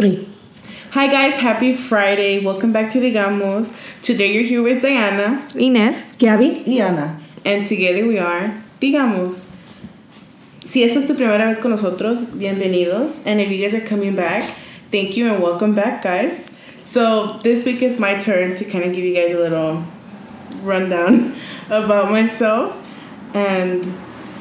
Three. Hi guys, happy Friday. Welcome back to Digamos. Today you're here with Diana. Inés. Gabby. Y Ana. And together we are Digamos. Si esta es tu primera vez con nosotros, bienvenidos. And if you guys are coming back, thank you and welcome back, guys. So this week is my turn to kind of give you guys a little rundown about myself and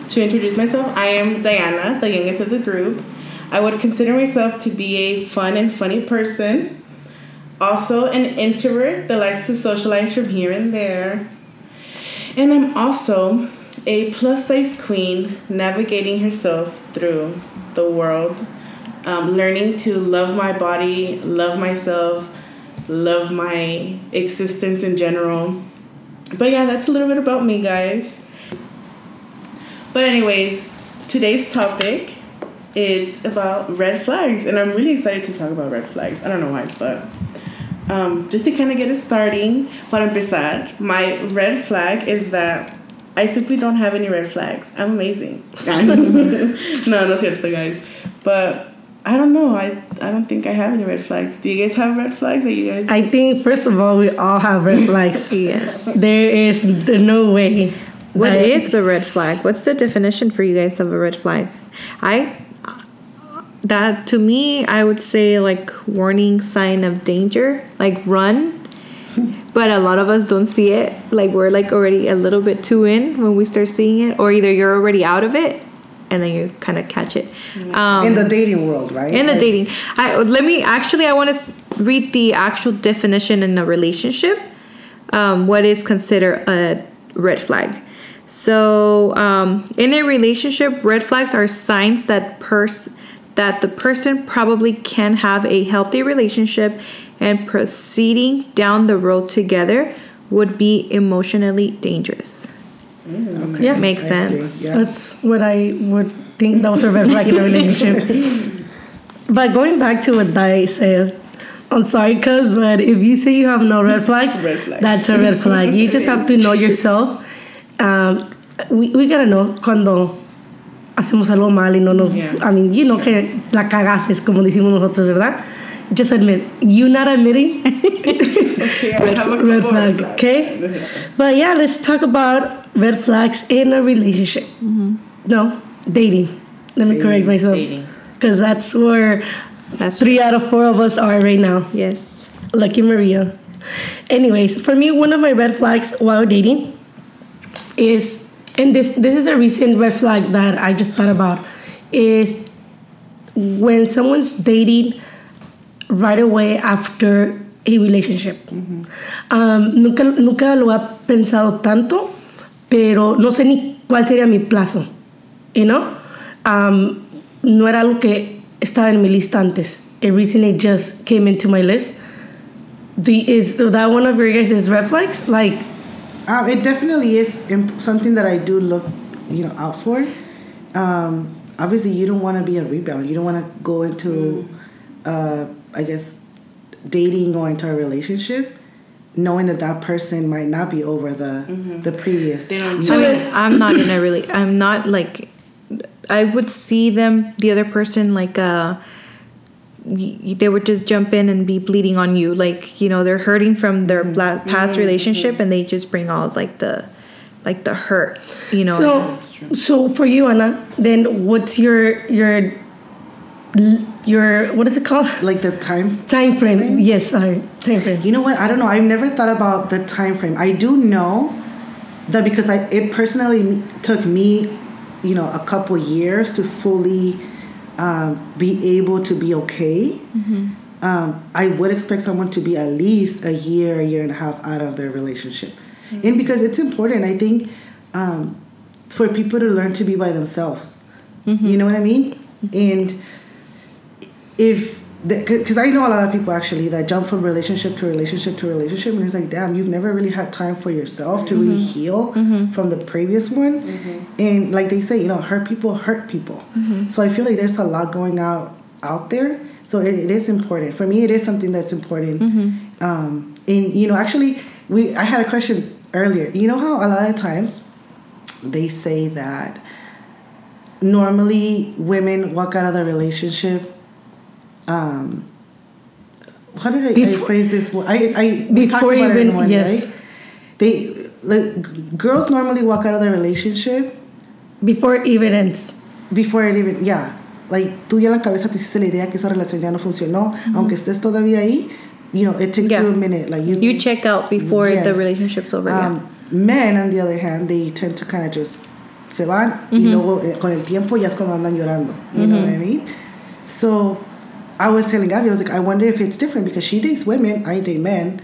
to introduce myself. I am Diana, the youngest of the group. I would consider myself to be a fun and funny person. Also, an introvert that likes to socialize from here and there. And I'm also a plus size queen navigating herself through the world, um, learning to love my body, love myself, love my existence in general. But yeah, that's a little bit about me, guys. But, anyways, today's topic is about red flags, and I'm really excited to talk about red flags. I don't know why, but um, just to kind of get it starting, para empezar, my red flag is that I simply don't have any red flags. I'm amazing. no, no cierto, guys. But I don't know. I I don't think I have any red flags. Do you guys have red flags? Are you guys? I think first of all we all have red flags. Yes. There is no way. What that is the red flag? What's the definition for you guys of a red flag? I that to me I would say like warning sign of danger, like run. But a lot of us don't see it. Like we're like already a little bit too in when we start seeing it, or either you're already out of it, and then you kind of catch it. Um, in the dating world, right? in the Like, dating i let me actually i want to read the actual definition in a relationship um, what is considered a red flag so um, in a relationship red flags are signs that pers- that the person probably can have a healthy relationship and proceeding down the road together would be emotionally dangerous Okay, Yeah, makes I sense. yeah. That's what I would think that was a red flag in a relationship. but going back to what Dai said, I'm sorry, cuz, but if you say you have no red flags, Red flag. that's a red flag. You just have to know yourself. Um, we, we gotta know cuando hacemos algo mal y no nos. Yeah. I mean, you know que la cagases, como decimos nosotros, ¿verdad? Just admit. You not admitting, okay, a red flag, okay? But yeah, let's talk about red flags in a relationship. No, dating. Let me correct myself. Because that's where that's three out of four of us are right now. yes Lucky Maria. Anyways, for me, one of my red flags while dating is, and this this is a recent red flag that I just thought about, is when someone's dating right away after a relationship. Um, nunca, nunca lo he pensado tanto, pero no sé ni cuál sería mi plazo. You know? Um, no era algo que estaba en mi lista antes. It recently just came into my list. Do, is that one of your guys' red flags? Like, Um, it definitely is imp- something that I do look, you know, out for. Um, obviously, you don't want to be a rebound. You don't want to go into, uh, I guess, dating or into a relationship, knowing that that person might not be over the the previous. They don't- I mean, I'm not in a really. I'm not like. I would see them, the other person, like uh, y- they would just jump in and be bleeding on you, like you know they're hurting from their mm-hmm. bla- past relationship, and they just bring all like the, like the hurt, you know. so, so for you, Anna, then what's your your your what is it called? like the time Time frame. Yes, sorry, time frame. You know what? I don't know. I've never thought about the time frame. I do know that because I it personally took me, you know, a couple years to fully um, be able to be okay. Um, I would expect someone to be at least a year, a year and a half out of their relationship, and because it's important, I think, um, for people to learn to be by themselves. You know what I mean? And if because I know a lot of people actually that jump from relationship to relationship to relationship, and it's like, damn, you've never really had time for yourself to really mm-hmm. heal mm-hmm. from the previous one, mm-hmm. and like they say, you know, hurt people hurt people. So I feel like there's a lot going out out there. So it, it is important for me. It is something that's important. Um, and you know, actually, we I had a question earlier. You know how a lot of times they say that normally women walk out of the relationship um, how did I, I phrase this? I, I Before even- morning, yes. right? They like girls normally walk out of their relationship Before it even ends. before it even yeah like tú ya en la cabeza te hiciste la idea que esa relación ya no funcionó aunque estés todavía ahí you know it takes Yeah. you a minute like you You check out before the relationship's over. yeah. Um, Men, on the other hand, they tend to kind of just se van y luego eh, con el tiempo ya es cuando andan llorando. You know what I mean? So I was telling Abby, I was like, I wonder if it's different because she dates women, I date men,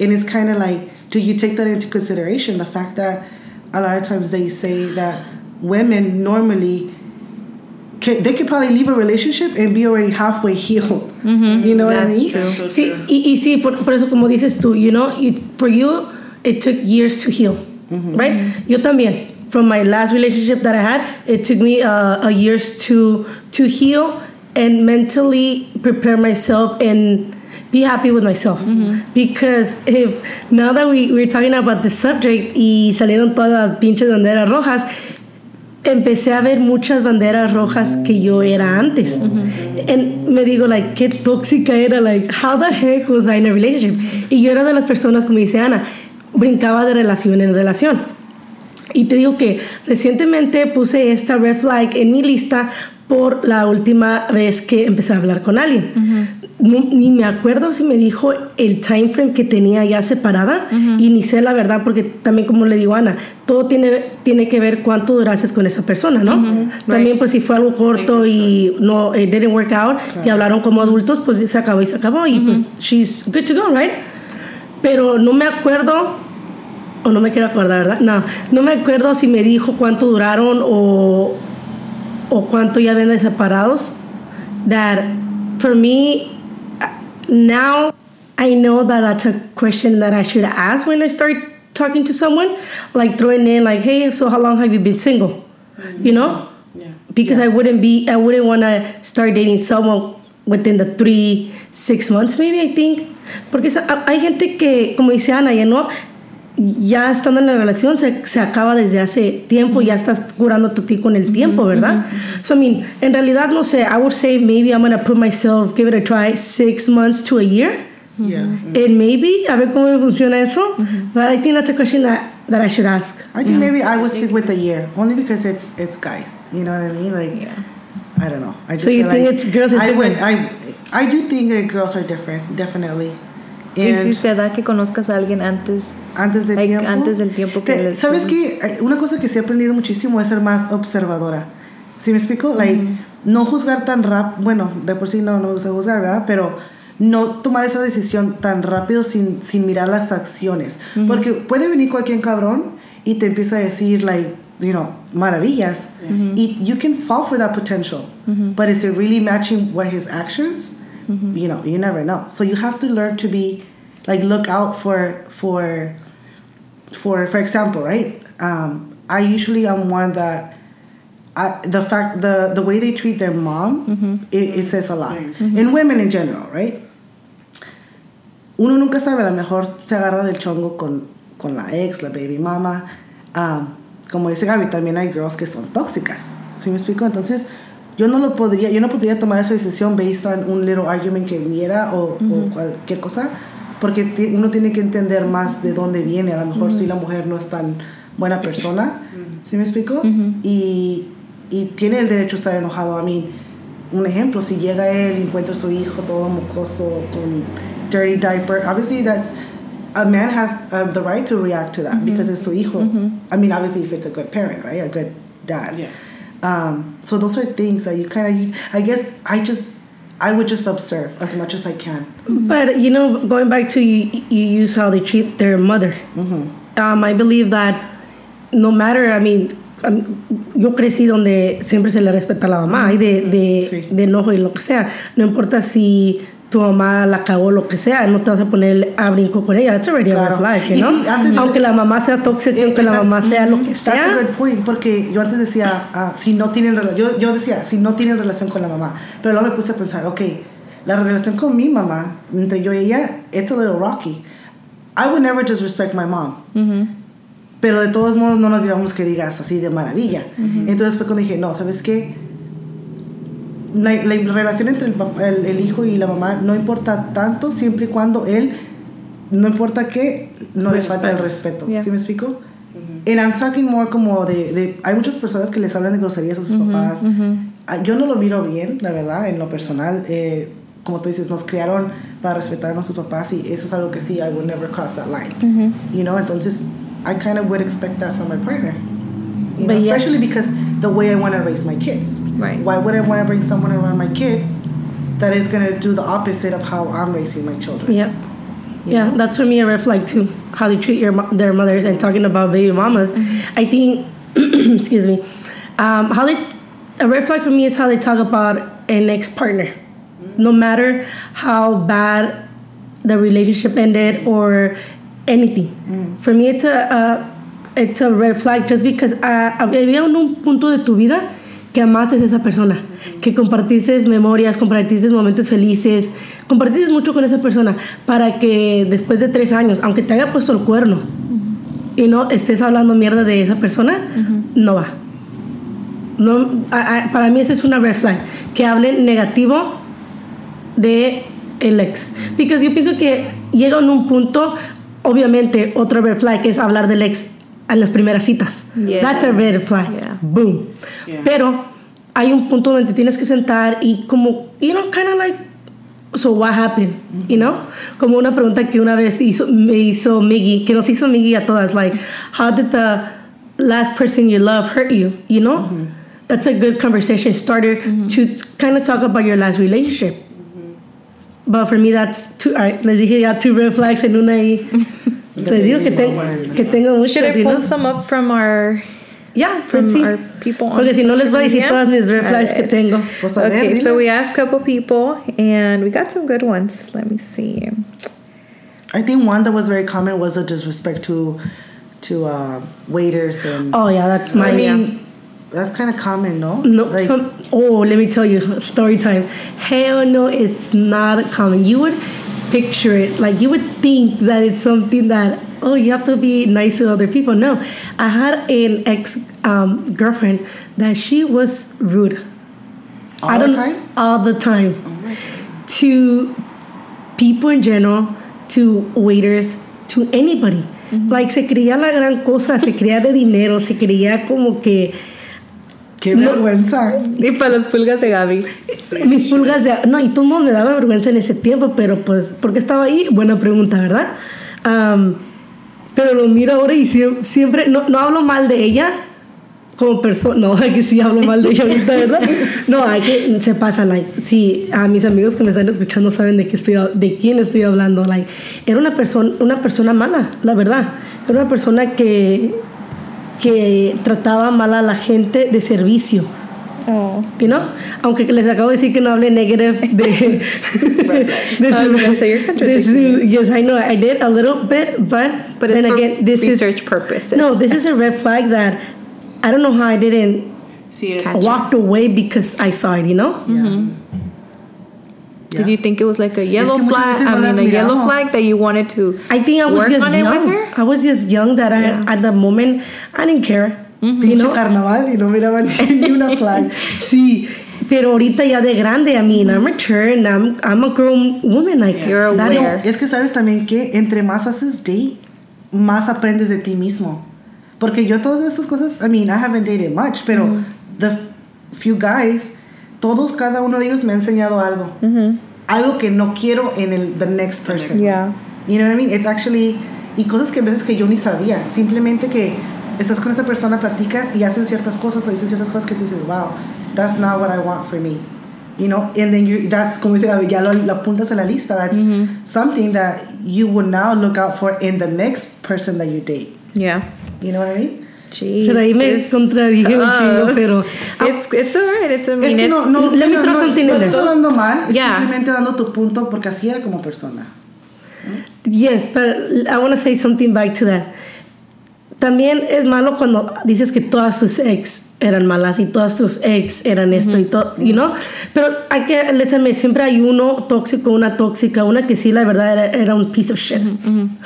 and it's kind of like, do you take that into consideration? The fact that a lot of times they say that women normally. Can, they could probably leave a relationship and be already halfway healed. Mm-hmm. You know what I That's mean? true. So Sí, true. y, y sí, por, por eso como dices tú, you know, you, for you, it took years to heal, mm-hmm. right? Mm-hmm. Yo también. From my last relationship that I had, it took me uh, a years to to heal and mentally prepare myself and be happy with myself. Because if now that we, we're talking about the subject y salieron todas las pinches banderas rojas, empecé a ver muchas banderas rojas que yo era antes. And me digo, like, qué tóxica era, like, how the heck was I in a relationship? Y yo era de las personas, como dice Ana, brincaba de relación en relación. Y te digo que recientemente puse esta red flag en mi lista por la última vez que empecé a hablar con alguien. No- ni me acuerdo si me dijo el time frame que tenía ya separada y ni sé la verdad porque también como le digo a Ana, todo tiene, tiene que ver cuánto duraste con esa persona, ¿no? También pues si fue algo corto y no, it didn't work out y hablaron como adultos, pues se acabó y se acabó y pues she's good to go, right? Pero no me acuerdo o no me quiero acordar, ¿verdad? No, no me acuerdo si me dijo cuánto duraron o, o cuánto ya ven separados. That for me, now I know that that's a question that I should ask when I start talking to someone, like throwing in like, hey, so how long have you been single? Mm-hmm. You know? Yeah. Because I wouldn't be, I wouldn't want to start dating someone within the three, six months, maybe I think. Porque hay gente que, como dice Ana, ya no, ya estando en la relación se, se acaba desde hace tiempo, ya estás curando tu ti con el tiempo, ¿verdad? So, I mean, en realidad, no sé, I would say maybe I'm gonna put myself, give it a try, six months to a year. Yeah. And maybe, a ver cómo me funciona eso. But I think that's a question that, that I should ask. I think maybe I would stick with a year only because it's it's guys. You know what I mean? Like, Yeah. I don't know. I just So you think like it's girls is I would. different? I I do think that girls are different, definitely. Y si se da que conozcas a alguien antes. antes del like, tiempo. antes del tiempo que Te- Sabes que una cosa que sí he aprendido muchísimo es ser más observadora. ¿Sí me explico? Like no juzgar tan rápido. Bueno, de por sí no no me gusta juzgar, ¿verdad? Pero no tomar esa decisión tan rápido sin, sin mirar las acciones. Porque puede venir cualquier cabrón y te empieza a decir, like, you know, maravillas. Y you can fall for that potential. But is it really matching what his actions? You know, you never know. So you have to learn to be, like, look out for, for, for, for example, right? Um, I usually am one that I, the fact the the way they treat their mom it, it says a lot. And women in general right uno nunca sabe a lo mejor se agarra del chongo con, con la ex la baby mama. Um, como dice Gaby también hay girls que son tóxicas. ¿sí me explico? entonces yo no lo podría yo no podría tomar esa decisión based on un little argument que viera o, o cualquier cosa porque uno tiene que entender más de dónde viene. A lo mejor si la mujer no es tan buena persona ¿sí me explico? y, y tiene el derecho a estar enojado. A mí un ejemplo si llega él y encuentra a su hijo todo mocoso con dirty diaper obviously that's a man has uh, the right to react to that because it's su hijo. I mean obviously if it's a good parent right a good dad. Yeah. um, so those are things that you kind of I guess I just I would just observe as much as I can But you know, going back to you, you use how they treat their mother. Um, I believe that no matter, I mean, um, yo crecí donde siempre se le respeta a la mamá y de, de, Sí. de enojo y lo que sea. No importa si tu mamá la cagó lo que sea, no te vas a poner a brinco con ella. That's already a Claro. flag, Y you know? sí, antes aunque la mamá sea tóxica, Eh, aunque la mamá sea lo que That's a sea. good point, porque yo antes decía, ah, si no tienen yo, yo decía, si no tienen relación con la mamá, pero luego me puse a pensar, ok, la relación con mi mamá, entre yo y ella, it's a little rocky. I would never disrespect my mom. Pero de todos modos no nos llevamos que digas así de maravilla. Entonces fue cuando dije, no, ¿sabes qué? La, la relación entre el, el, el hijo y la mamá no importa tanto siempre y cuando él, no importa qué, no le falta el respeto. Yeah. ¿Sí me explico? And I'm talking more como de, de... Hay muchas personas que les hablan de groserías a sus papás. Ah, Yo no lo miro bien, la verdad, en lo personal. Eh, como tú dices, nos criaron para respetar a nuestros papás y eso es algo que sí, I would never cross that line. You know, entonces, I kind of would expect that from my partner. You know, But yeah. especially because the way I want to raise my kids. Right. Why would I want to bring someone around my kids that is going to do the opposite of how I'm raising my children? Yeah. Yeah, that's for me a red flag too. How they treat your their mothers and talking about baby mamas. Mm-hmm. I think, excuse me, um, how they a red flag for me is how they talk about an ex partner. Mm-hmm. No matter how bad the relationship ended or anything, mm. for me it's a, a it's a red flag just because uh, había un punto de tu vida que amaste a esa persona, que compartiste memorias, compartiste momentos felices, compartiste mucho con esa persona para que después de tres años, aunque te haya puesto el cuerno y no estés hablando mierda de esa persona, no va. No, a- a- para mí esa es una red flag, que hablen negativo de el ex. Porque yo pienso que llega en un punto, obviamente, otro red flag es hablar del ex en las primeras citas. Yes. That's a red flag. Yeah. Boom. Yeah. Pero hay un punto donde tienes que sentar y como, you know, kind of like, so what happened? You know? Como una pregunta que una vez hizo, me hizo Miggy, que nos hizo Miggy a todas, like, how did the last person you love hurt you? You know? That's a good conversation starter to kind of talk about your last relationship. But for me, that's two. all right, les dije ya two red flags en una y. les digo que, ten- que tengo Should I pull some up from our Yeah, from see. our people on Porque si no les voy a decir social todas media? mis red flags que tengo. Pues a ver, Okay, so we asked a couple people and we got some good ones. Let me see. I think one that was very common was a disrespect to to uh, waiters and Oh yeah, that's my. I mean that's kind of common, no? No, Like, some, oh, let me tell you, story time. Hell no, it's not common. You would picture it, like you would think that it's something that, oh, you have to be nice to other people. No, I had an ex um, girlfriend that she was rude. all I the don't time. all the time to people in general, to waiters, to anybody. Like se creía la gran cosa, se creía de dinero, se creía como que Qué No. vergüenza. Y para las pulgas de Gaby. mis pulgas de no y todo me daba vergüenza en ese tiempo pero pues porque estaba ahí buena pregunta verdad Am, pero lo miro ahora y siem- siempre no, no hablo mal de ella como persona no hay que sí hablo mal de ella ahorita verdad no hay que se pasa like sí a mis amigos que me están escuchando saben de qué estoy de quién estoy hablando like era una persona una persona mala la verdad era una persona que que trataba mal a la gente de servicio Oh. you know? Aunque les acabo de decir que no hable negative de, de I was gonna say, you're de contradicting su- yes, I know I did a little bit, but But then again, this research is purposes. no, this is a red flag that I don't know how I didn't See it. Catch. walked away because I saw it, you know? Mm-hmm. Did you think it was like a yellow que flag? I mean, a yellow flag that you wanted to. I think I was Work just young. I was just young that I at the moment I didn't care. You Pinche know? carnaval y no miraban ni una flag. Sí, pero ahorita ya de grande, I mean, I'm mature and I'm, I'm a grown woman. Like, You're that- aware. Es que sabes también que entre más haces date, más aprendes de ti mismo. Porque yo todas estas cosas, I mean, I haven't dated much, pero Mm. the few guys, todos, cada uno de ellos me ha enseñado algo. Algo que no quiero en el the next person. Yeah. You know what I mean? It's actually y cosas que a veces que yo ni sabía, simplemente que estás con esa persona, platicas y hacen ciertas cosas o dicen ciertas cosas que tú dices, wow, that's not what I want for me. You know, and then you that's como dice Gaby, ya lo, lo apuntas en la lista. That's something that you would now look out for in the next person that you date. Yeah. You know what I mean? Jeez. Pero ahí me contradije un tough. chingo, pero It's it's alright. It's I mean es que no, no, let me no, no, estoy dando mal, Yeah. simplemente dando tu punto porque así era como persona. Yes, but I want to say something back to that. También es malo cuando dices que todas tus ex eran malas y todas tus ex eran esto y todo, you know? Pero hay que, let's admit, siempre hay uno tóxico, una tóxica, una que sí, la verdad, era, era un piece of shit.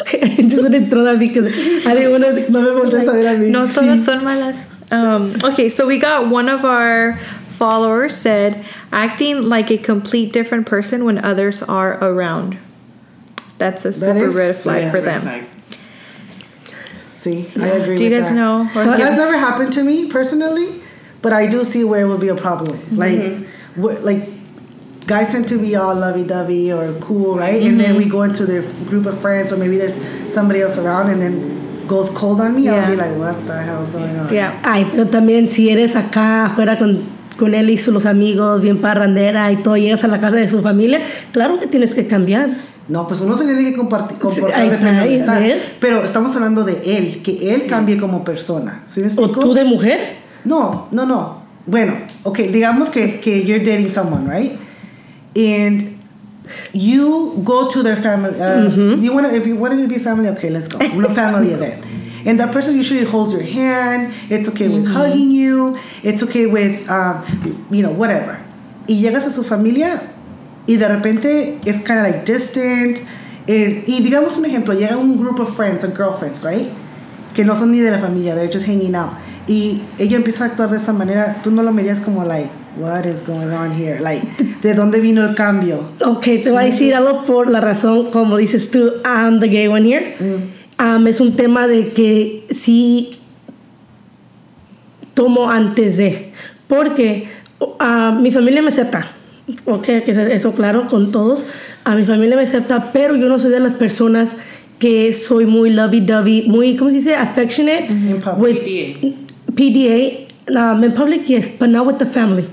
Okay, I just wanted to throw that because I didn't want to, No me voltees a ver a mí. No Sí. todas son malas. Um, okay, so we got one of our follower said, acting like a complete different person when others are around. That's a That super is- red flag Yeah, for red them. flag. See, I agree. Do you guys that. know? Or But that's never happened to me personally, but I do see where it would be a problem. Mm-hmm. Like, wh- like guys tend to be all lovey-dovey or cool, right? And Mm-hmm. then we go into their group of friends, or maybe there's somebody else around, and then goes cold on me. I'll be like, what the hell is going on? Yeah. Ay, pero también si eres acá afuera con, con él y sus amigos, bien parrandera y todo, llegas a la casa de su familia, claro que tienes que cambiar. No, pues uno se tiene que compartir, comportar de. Pero estamos hablando de él, que él cambie como persona. ¿Sí me O explico? tú de mujer. No, no, no. Bueno, okay, digamos que, que you're dating someone, right? And you go to their family. Uh, You want if you want it to be family, okay, let's go. A family event. And that person usually holds your hand. It's okay with hugging you. It's okay with, um, you know, whatever. Y llegas a su familia y de repente es kind of like distant. And, y digamos un ejemplo, llega un group of friends and girlfriends, right? que no son ni de la familia, they're just hanging out. Y ella empieza a actuar de esa manera, tú no lo miras como like, what is going on here? Like, ¿de dónde vino el cambio? Ok, te voy a decir algo por la razón, como dices tú, I'm the gay one here. Um, es un tema de que sí tomo antes de. Porque ah, mi familia me acepta. Ok, que eso claro con todos. A mi familia me acepta, pero yo no soy de las personas que soy muy lovey-dovey, muy, ¿cómo se dice? Affectionate. In public. With PDA. Um, in public, yes, but not with the family.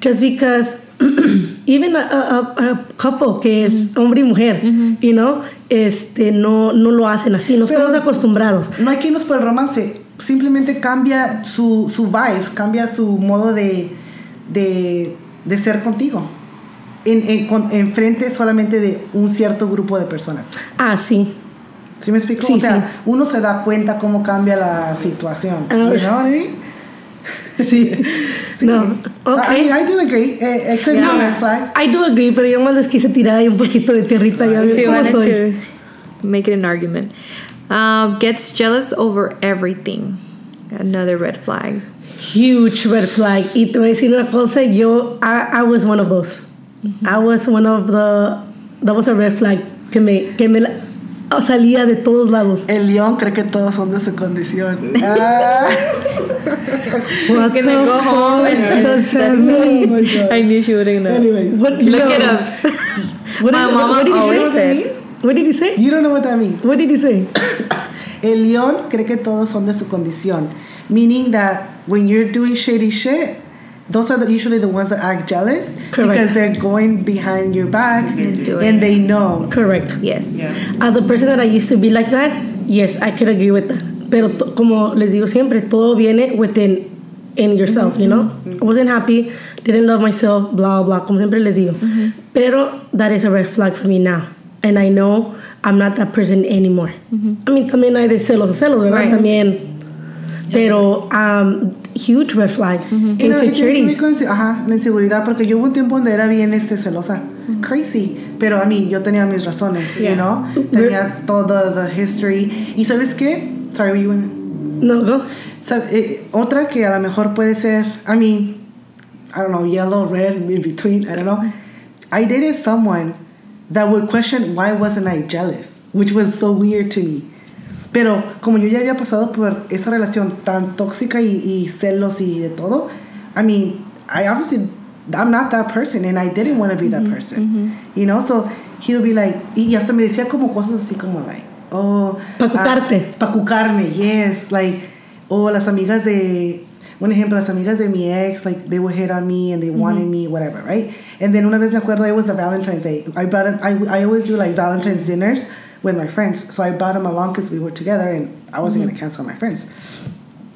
Just because even a, a, a- a couple que es hombre y mujer, you know, este, no, no lo hacen así, no Pero- estamos acostumbrados. No hay que irnos por el romance, simplemente cambia su, su vibes, cambia su modo de, de, de ser contigo. En, en, con- en frente solamente de un cierto grupo de personas. Ah, sí. ¿Sí me explico? Sí, o sea, sí. uno se da cuenta cómo cambia la situación. Ah, you know what I mean? Sí. Sí. No, I- ok. I, mean, I do agree. It, it could be a red flag. I do agree, pero yo más les quise tirar ahí un poquito de tierrita. Ya ves you cómo soy. to make it an argument. Um, gets jealous over everything. Another red flag. Huge red flag. Y te voy a decir una cosa, yo, I, I was one of those. I was one of the, that was a red flag que me, que me la- salía de todos lados. El león cree que todos son de su condición. Ah. What Can I go home and-. I knew she wouldn't know. Anyways, What, Look no. it up. What, My did, mama what did always. What did he say? you don't know what that means. What did he say? El león cree que todos son de su condición, meaning that when you're doing shady shit, those are the, usually the ones that act jealous Correct. because they're going behind your back do and they know. Correct. Yes. Yeah. As a person that I used to be like that, yes, I could agree with that. Pero to- como les digo siempre, todo viene within in yourself, you know? Mm-hmm. I wasn't happy, didn't love myself, blah, blah, como siempre les digo. Pero that is a red flag for me now. And I know I'm not that person anymore. I mean, también hay de celos a celos, ¿verdad? Right. También. Pero um, huge red flag. Y no, y tiene que ver Insecurities. con inse- Ajá, la inseguridad, porque yo hubo un tiempo donde era bien este, celosa. Crazy. Pero, I mean, yo tenía mis razones, you Yeah. know? Tenía todo the history. ¿Y sabes qué? Sorry, you went- No, go. Sab- eh, otra que a lo mejor puede ser, I mean, I don't know, yellow, red, in between, I don't know. I dated someone that would question why wasn't I jealous, which was so weird to me. Pero como yo ya había pasado por esa relación tan tóxica y, y celos y de todo, I mean, I obviously, I'm not that person and I didn't want to be that person. You know, so he would be like, y hasta me decía como cosas así como like, oh. Pa' cucarte. para cucarme, yes, like, o las amigas de, un ejemplo, las amigas de mi ex, like, they would hit on me and they wanted me, whatever, right? And then una vez me acuerdo, it was a Valentine's Day. I brought, I, I always do like Valentine's dinners with my friends. So I brought him along because we were together and I wasn't going to mm-hmm. cancel my friends.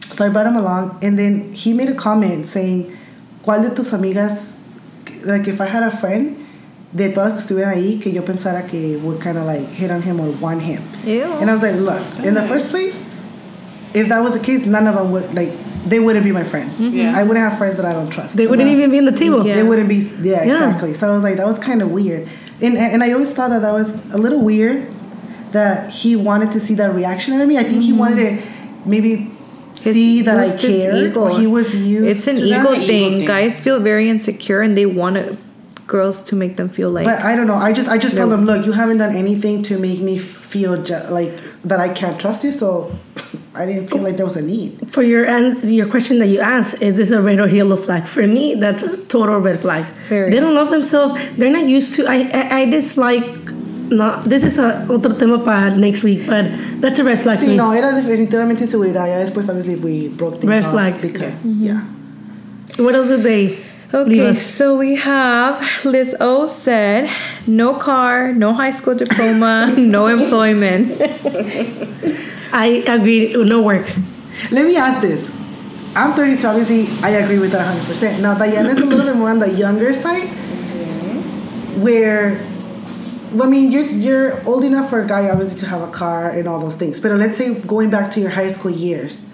So I brought him along and then he made a comment saying, ¿cuál de tus amigas, like if I had a friend, de todas las que estuvieran ahí, que yo pensara que would kind of like hit on him or want him? Ew. And I was like, look, in the first place, if that was the case, none of them would like they wouldn't be my friend. Mm-hmm. Yeah. I wouldn't have friends that I don't trust. They wouldn't No. even be in the table. Yeah. They wouldn't be. Yeah, Yeah. exactly. So I was like, that was kind of weird, and and I always thought that that was a little weird that he wanted to see that reaction out of me. I think he mm-hmm. wanted to maybe his- see that I boost his care, he was used It's an to ego that. It's ego thing. thing. Guys feel very insecure and they want to, girls to make them feel like. But I don't know. I just I just told them, look, you haven't done anything to make me feel ju- like that I can't trust you. So I didn't feel like there was a need. For your ans- your question that you asked, is this a red or yellow flag? For me, that's a total red flag. Very. They don't love themselves. They're not used to. I I, I dislike. No, this is a otro tema para next week, but that's a red flag. to Sí, me. no, era definitivamente inseguridad. Ya después, obviously, we broke things Red off flag. because yeah. Mm-hmm. What else did they? leave Okay, us? so we have Liz O said, no car, no high school diploma, no employment. I agree. No work. Let me ask this. I'm 32, obviously, I agree with that 100%. Now, Diana is a little bit more on the younger side, where, well, I mean, you're, you're old enough for a guy, obviously, to have a car and all those things. But let's say going back to your high school years,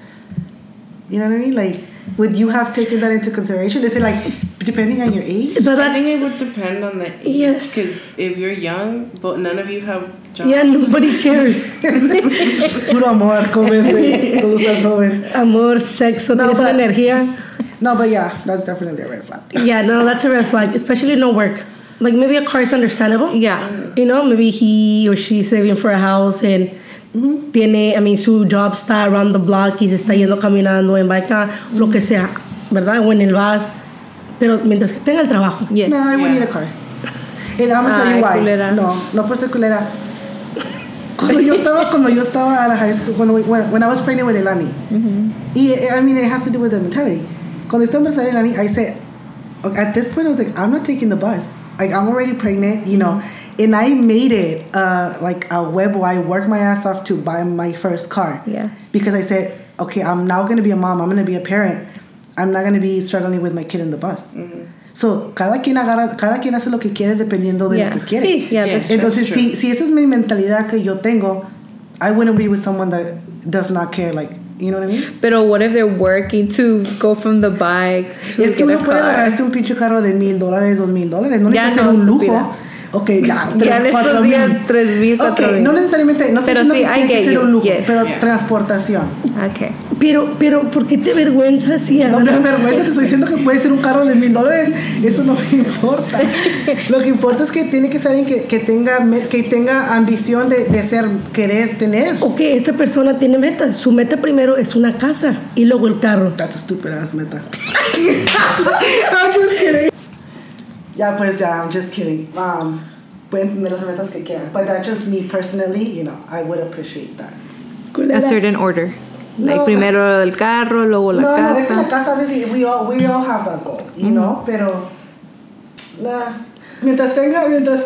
you know what I mean? Like, would you have taken that into consideration? Is it like, depending on your age? But I think it would depend on the age. Yes. Because if you're young, but none of you have jobs. yeah. Nobody cares. Puro amor, como es, güey, cuando estás joven. Amor, sexo, No, but- energía. No, but yeah, that's definitely a red flag. Yeah, no, that's a red flag, especially no work. Like maybe a car is understandable. Yeah. You know, maybe he or she's saving for a house and mm-hmm. tiene, I mean, su job está around the block y se está yendo caminando en bike, mm-hmm. lo que sea, ¿verdad? O en el bus. Pero mientras que tenga el trabajo. Yes. No, I would Yeah. need a car. And I'm gonna tell Ay, you why. culera. No, no por ser culera. Cuando yo estaba, cuando yo estaba a la high school, cuando, when, when I was pregnant with Elani, mm-hmm. y I mean, it has to do with the mentality. Cuando estaba embarazada de Elani, I said, okay, at this point, I was like, I'm not taking the bus. Like, I'm already pregnant, you know. And I made it uh, like a web where I worked my ass off to buy my first car. Yeah. Because I said, okay, I'm now going to be a mom. I'm going to be a parent. I'm not going to be struggling with my kid in the bus. So, cada quien, agarra, cada quien hace lo que quiere dependiendo de Yeah. lo que quiere. Sí, Yeah, Yes. that's. Entonces, true. si, si esa es mi mentalidad que yo tengo, I wouldn't be with someone that does not care. Like, you know what I mean? Pero what if they're working to go from the bike to es que uno puede car? agarrarse un pinche carro de mil dólares, dos mil dólares. No necesita no, un lujo. estúpida. Ok, ya. Ya tres, en cuatro mil. tres mil, cuatro Ok, mil. no necesariamente, no estoy Pero diciendo sí, tiene que ser un lujo, yes. pero Yeah. transportación. Okay. Pero, pero, ¿por qué te avergüenzas si No me vergüenza, te estoy diciendo que puede ser un carro de mil dólares. Eso no me importa. Lo que importa es que tiene que ser alguien que, que, tenga, que tenga ambición de, de ser, querer tener. Ok, esta persona tiene metas. Su meta primero es una casa y luego el carro. That's a stupid ass meta. I'm just kidding. Ya, pues ya, I'm just kidding. Um, pueden tener las metas que quieran. But that's just me personally, you know, I would appreciate that. A certain order. Like No. primero el carro, luego la no, no, es que la casa. casa, obviously, we all, we all have that goal, you know, pero, nah, mientras tenga, mientras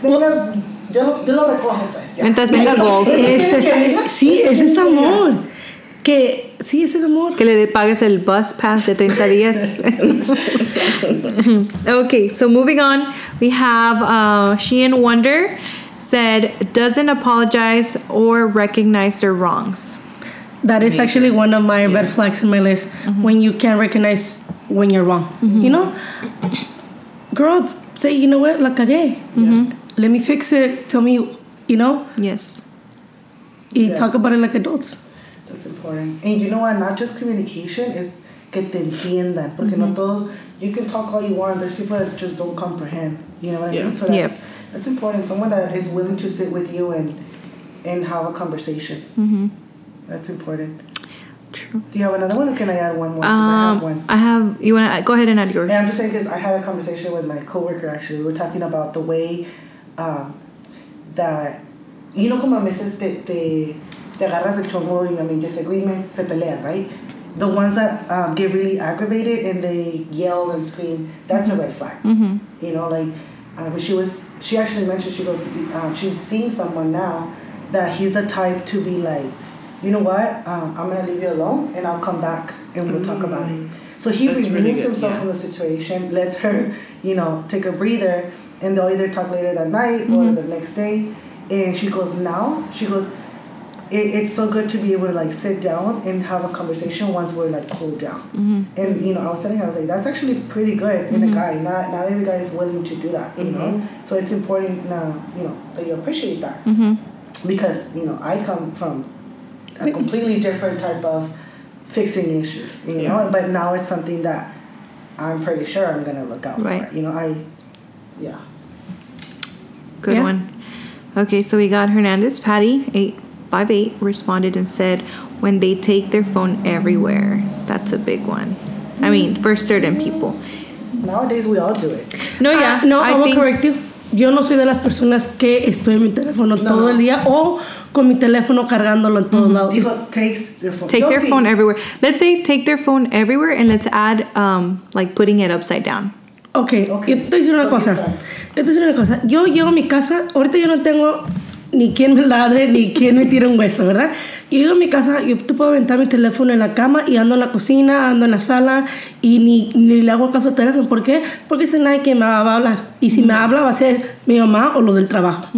tenga, yo, yo lo recojo, pues, ya. Mientras tenga goals. Ese es- sí, ese es amor. Que sí, ese es amor. Que le pagues el bus pass de 30 días. okay, so moving on, we have uh, Sheehan Wonder said doesn't apologize or recognize their wrongs. That is actually one of my red flags in my list. Mm-hmm. When you can't recognize when you're wrong. Mm-hmm. You know? Grow up. Say, you know what? La cagué. Mm-hmm. Let me fix it. Tell me, you know? Yes. Y Yeah. talk about it like adults. That's important. And you know what? Not just communication is que te entiendan. Porque no todos, you can talk all you want. There's people that just don't comprehend. You know what I Yeah. mean? So Yep. that's, that's important. Someone that is willing to sit with you and and have a conversation. Mm-hmm. That's important. True. Do you have another one or can I add one more? 'Cause I have Um, one. I have. You wanna go ahead and add yours? And I'm just saying because I had a conversation with my coworker actually. We were talking about the way um, that, you know, como a veces te, te, te agarras el chongo y I mean, disagreements se pelean, right? The ones that um, get really aggravated and they yell and scream, that's a red flag. Mm-hmm. You know, like uh, when she was, she actually mentioned she goes, um, she's seeing someone now that he's the type to be like, you know what, um, I'm gonna leave you alone and I'll come back and we'll talk about it. So he That's removes really himself yeah. from the situation, lets her, you know, take a breather, and they'll either talk later that night or the next day. And she goes, now she goes, it, it's so good to be able to like sit down and have a conversation once we're like cooled down. Mm-hmm. And you know, I was telling her, I was like, that's actually pretty good in a guy. Not not every guy is willing to do that, you know. So it's important, uh, you know, that you appreciate that Mm-hmm. because you know I come from a completely different type of fixing issues. You Yeah. know, but now it's something that I'm pretty sure I'm gonna look out Right. for. You know, I yeah. Good Yeah. one. Okay, so we got Hernandez Patty, 858, responded and said, when they take their phone everywhere. That's a big one. I mean, for certain people. Nowadays we all do it. No, Ah, yeah. no, I, I will think, correct you. Yo no soy de las personas que estoy en mi teléfono todo el día o con mi teléfono cargándolo en todos lados. People takes their phone. take You'll their see. phone everywhere. Let's say take their phone everywhere and let's add um like putting it upside down. Ok, Ok. yo te voy a decir una Ok, cosa. está. Yo te voy a decir una cosa. Yo llego a mi casa, ahorita yo no tengo ni quien me ladre, ni quien me tire un hueso, ¿verdad? Yo llego a mi casa, yo te puedo aventar mi teléfono en la cama y ando en la cocina, ando en la sala y ni, ni le hago caso al teléfono. ¿Por qué? Porque sé nadie que me va a hablar. Y si me habla va a ser mi mamá o los del trabajo.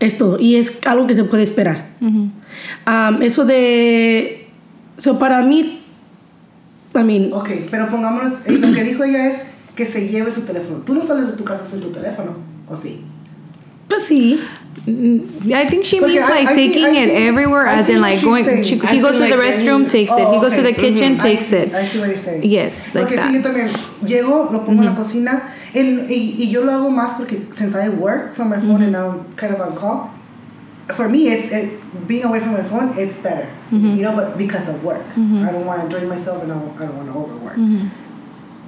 Es todo. Y es algo que se puede esperar. Um, eso de... So para mí... I mean, Ok, pero pongámonos, eh, lo que dijo ella es que se lleve su teléfono. Tú no sales de tu casa sin tu teléfono, ¿o sí? pues sí. Mm, I think she means I- like I see- taking I it see- everywhere, I as in like going. She, I he goes see, to the restroom, any- takes it. He Oh, goes to oh, the kitchen, mm-hmm. I takes see, it. I see what you're saying. Yes, like porque that. sí, yo también llego, lo pongo en la mm-hmm. cocina el- y, y yo lo hago más porque since I work from my phone and mm-hmm. now I'm kind of on call, for me, it's it, being away from my phone, it's better, you know, but because of work. I don't want to drain myself and I don't, I don't want to overwork.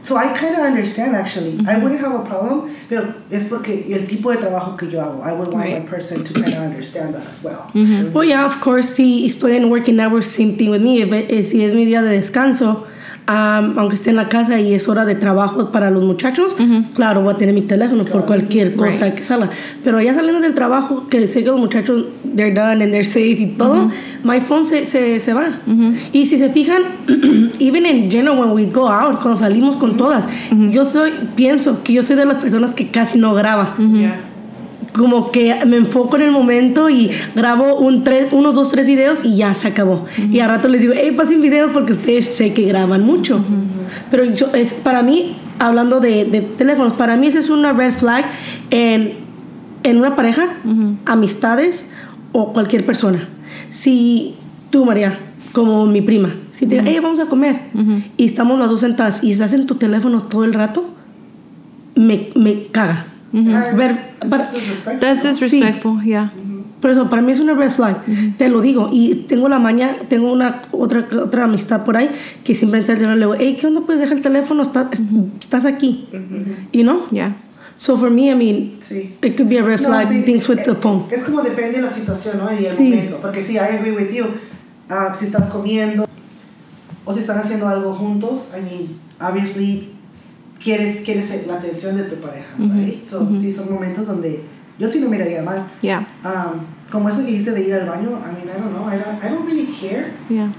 So I kind of understand actually. I wouldn't have a problem, pero es porque el tipo de trabajo que yo hago. I would want my person to kind of understand that as well. Well, yeah, of course, si estoy en working hours, same thing with me. If it- eh, si es mi día de descanso, um, aunque esté en la casa y es hora de trabajo para los muchachos, claro, voy a tener mi teléfono por cualquier cosa Right. que salga. Pero ya saliendo del trabajo, que sé que los muchachos, they're done and they're safe y todo, my phone se, se, se va. Y si se fijan, even in general, when we go out, cuando salimos con todas, yo soy, pienso que yo soy de las personas que casi no graba Yeah. Como que me enfoco en el momento y grabo un tres, unos dos, tres videos y ya se acabó. Y a rato les digo, hey, pasen videos porque ustedes sé que graban mucho. Pero yo, es, para mí, hablando de, de teléfonos, para mí esa es una red flag en, en una pareja, amistades o cualquier persona. Si tú, María, como mi prima, si te hey, vamos a comer y estamos las dos sentadas y estás en tu teléfono todo el rato, me, me caga. I- Ver- just disrespectful. That's disrespectful. Yeah. Por eso, para mí es una red flag. Te lo digo. Y tengo la maña, tengo una otra, otra amistad por ahí que siempre está el teléfono. Le digo, hey, ¿qué onda? Puedes dejar el teléfono, Está- estás aquí. You know? Yeah. So for me, I mean, Sí. it could be a red No, flag, sí, things with the eh, phone. Es como depende de la situación, ¿no? Y el Sí. momento. Porque sí, I agree with you. Ah, si estás comiendo o si están haciendo algo juntos, I mean, obviously quieres, quieres la atención de tu pareja, right? So, sí, son momentos donde yo sí lo miraría mal. Yeah. Um, como eso que dijiste de ir al baño, I mean, I don't know. I don't, I don't really care. Yeah.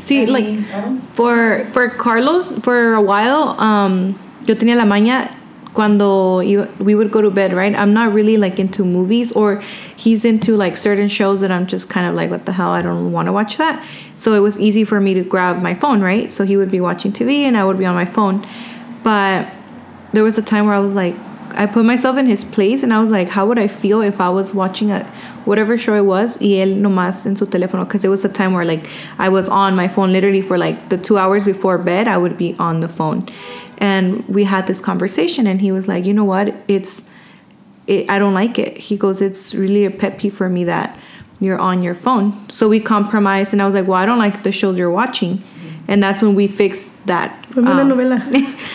See, I like mean, I don't, for for Carlos, for a while, um, yo tenía la maña cuando iba- we would go to bed, right? I'm not really like into movies, or he's into like certain shows that I'm just kind of like, what the hell? I don't want to watch that. So it was easy for me to grab my phone, right? So he would be watching TV and I would be on my phone. But there was a time where I was like, I put myself in his place and I was like, how would I feel if I was watching a whatever show it was y él nomás en su teléfono? Because it was a time where like I was on my phone literally for like the two hours before bed, I would be on the phone. And we had this conversation and he was like, you know what? It's, it, I don't like it. He goes, it's really a pet peeve for me that you're on your phone. So we compromised and I was like, well, I don't like the shows you're watching. And that's when we fixed that. Um, novela.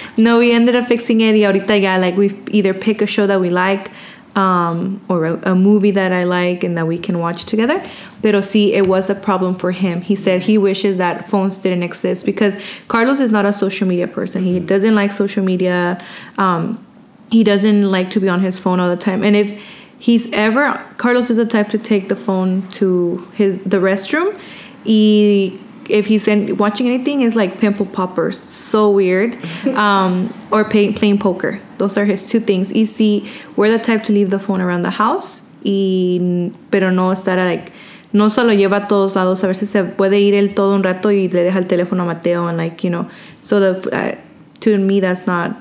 no, we ended up fixing it. Y ahorita ya, like, we either pick a show that we like um, or a, a movie that I like and that we can watch together. Pero sí, it was a problem for him. He said he wishes that phones didn't exist because Carlos is not a social media person. He doesn't like social media. Um, he doesn't like to be on his phone all the time. And if he's ever, Carlos is the type to take the phone to his the restroom. Y if he's in, watching anything, is like pimple poppers. So weird. Um, or pay, playing poker. Those are his two things. Y si we're the type to leave the phone around the house. Y, pero no estar like, no solo lleva a todos lados. A veces se puede ir él todo un rato y le deja el teléfono a Mateo. And like, you know, so the, uh, to me, that's not,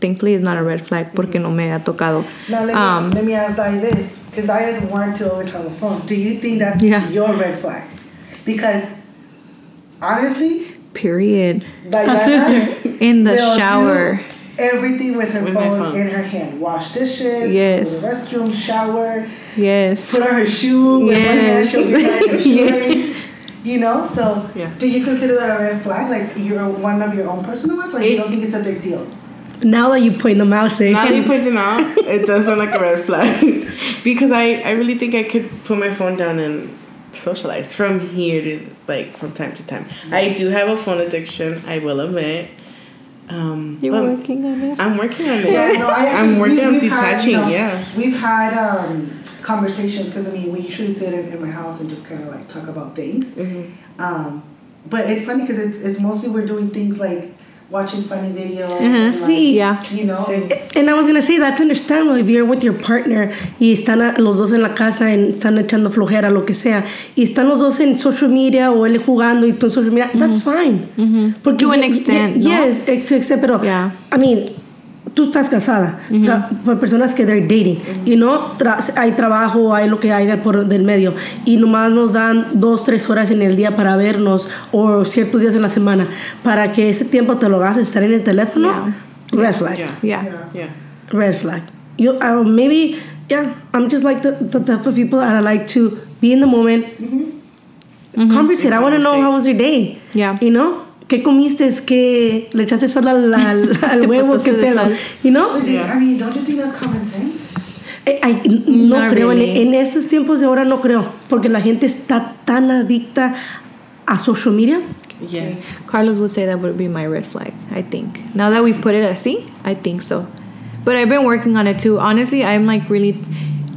thankfully, it's not a red flag porque no me ha tocado. Now let me, Um, let me ask Dai this, because Dai is one to always have a phone. Do you think that's Yeah. your red flag? Because honestly, Period. Diana sister. In the will do shower. everything with her With phone, phone. in her hand. Wash dishes. Yes. Go the restroom. Shower. Yes. Put on her shoe. With one hand, Yes. she'll be wearing. Yes. You know, so Yeah. do you consider that a red flag? Like you're one of your own personal ones, or you eh. don't think it's a big deal? Now that you point them out, say, Now that you point them out, it does sound like a red flag. because I, I really think I could put my phone down and socialize from here to like from time to time. I do have a phone addiction, I will admit. Um, You're working on it. I'm working on it. Yeah, no, I I'm working we- on we've had, detaching, you know, yeah. We've had um, conversations because I mean we usually sit in, in my house and just kind of like talk about things. Mm-hmm. Um, but it's funny because it's, it's mostly we're doing things like watching funny videos. Uh-huh. and, like, See. Yeah. You know. And I was gonna say that's understandable if you're with your partner y están a- los dos en la casa y están echando flojera lo que sea y están los dos en social media o él jugando y tú en social media that's fine porque To an extent, ¿no? yes to extent pero Yeah. I mean tú estás casada tra- por personas que they're dating y no tra- hay trabajo hay lo que haya por del medio y nomás nos dan dos tres horas en el día para vernos o ciertos días en la semana para que ese tiempo te lo hagas estar en el teléfono red flag Yeah. Yeah. Yeah. red flag. You uh, maybe yeah. I'm just like the, the type of people that I like to be in the moment. Conversate. I want to know how was your day. Yeah. You know. ¿Qué comiste? ¿Qué le echaste sal al, al, al huevo? ¿Qué pedo? sal. You know. But do you- Yeah. I mean, don't you think that's common sense? Eh, ay, n- no Not creo. En- really. En, estos tiempos de ahora no creo. Porque la gente está tan adicta a social media. Yeah. Carlos would say that would be my red flag, I think. Now that we put it at sea, I think so. But I've been working on it too. Honestly, I'm like really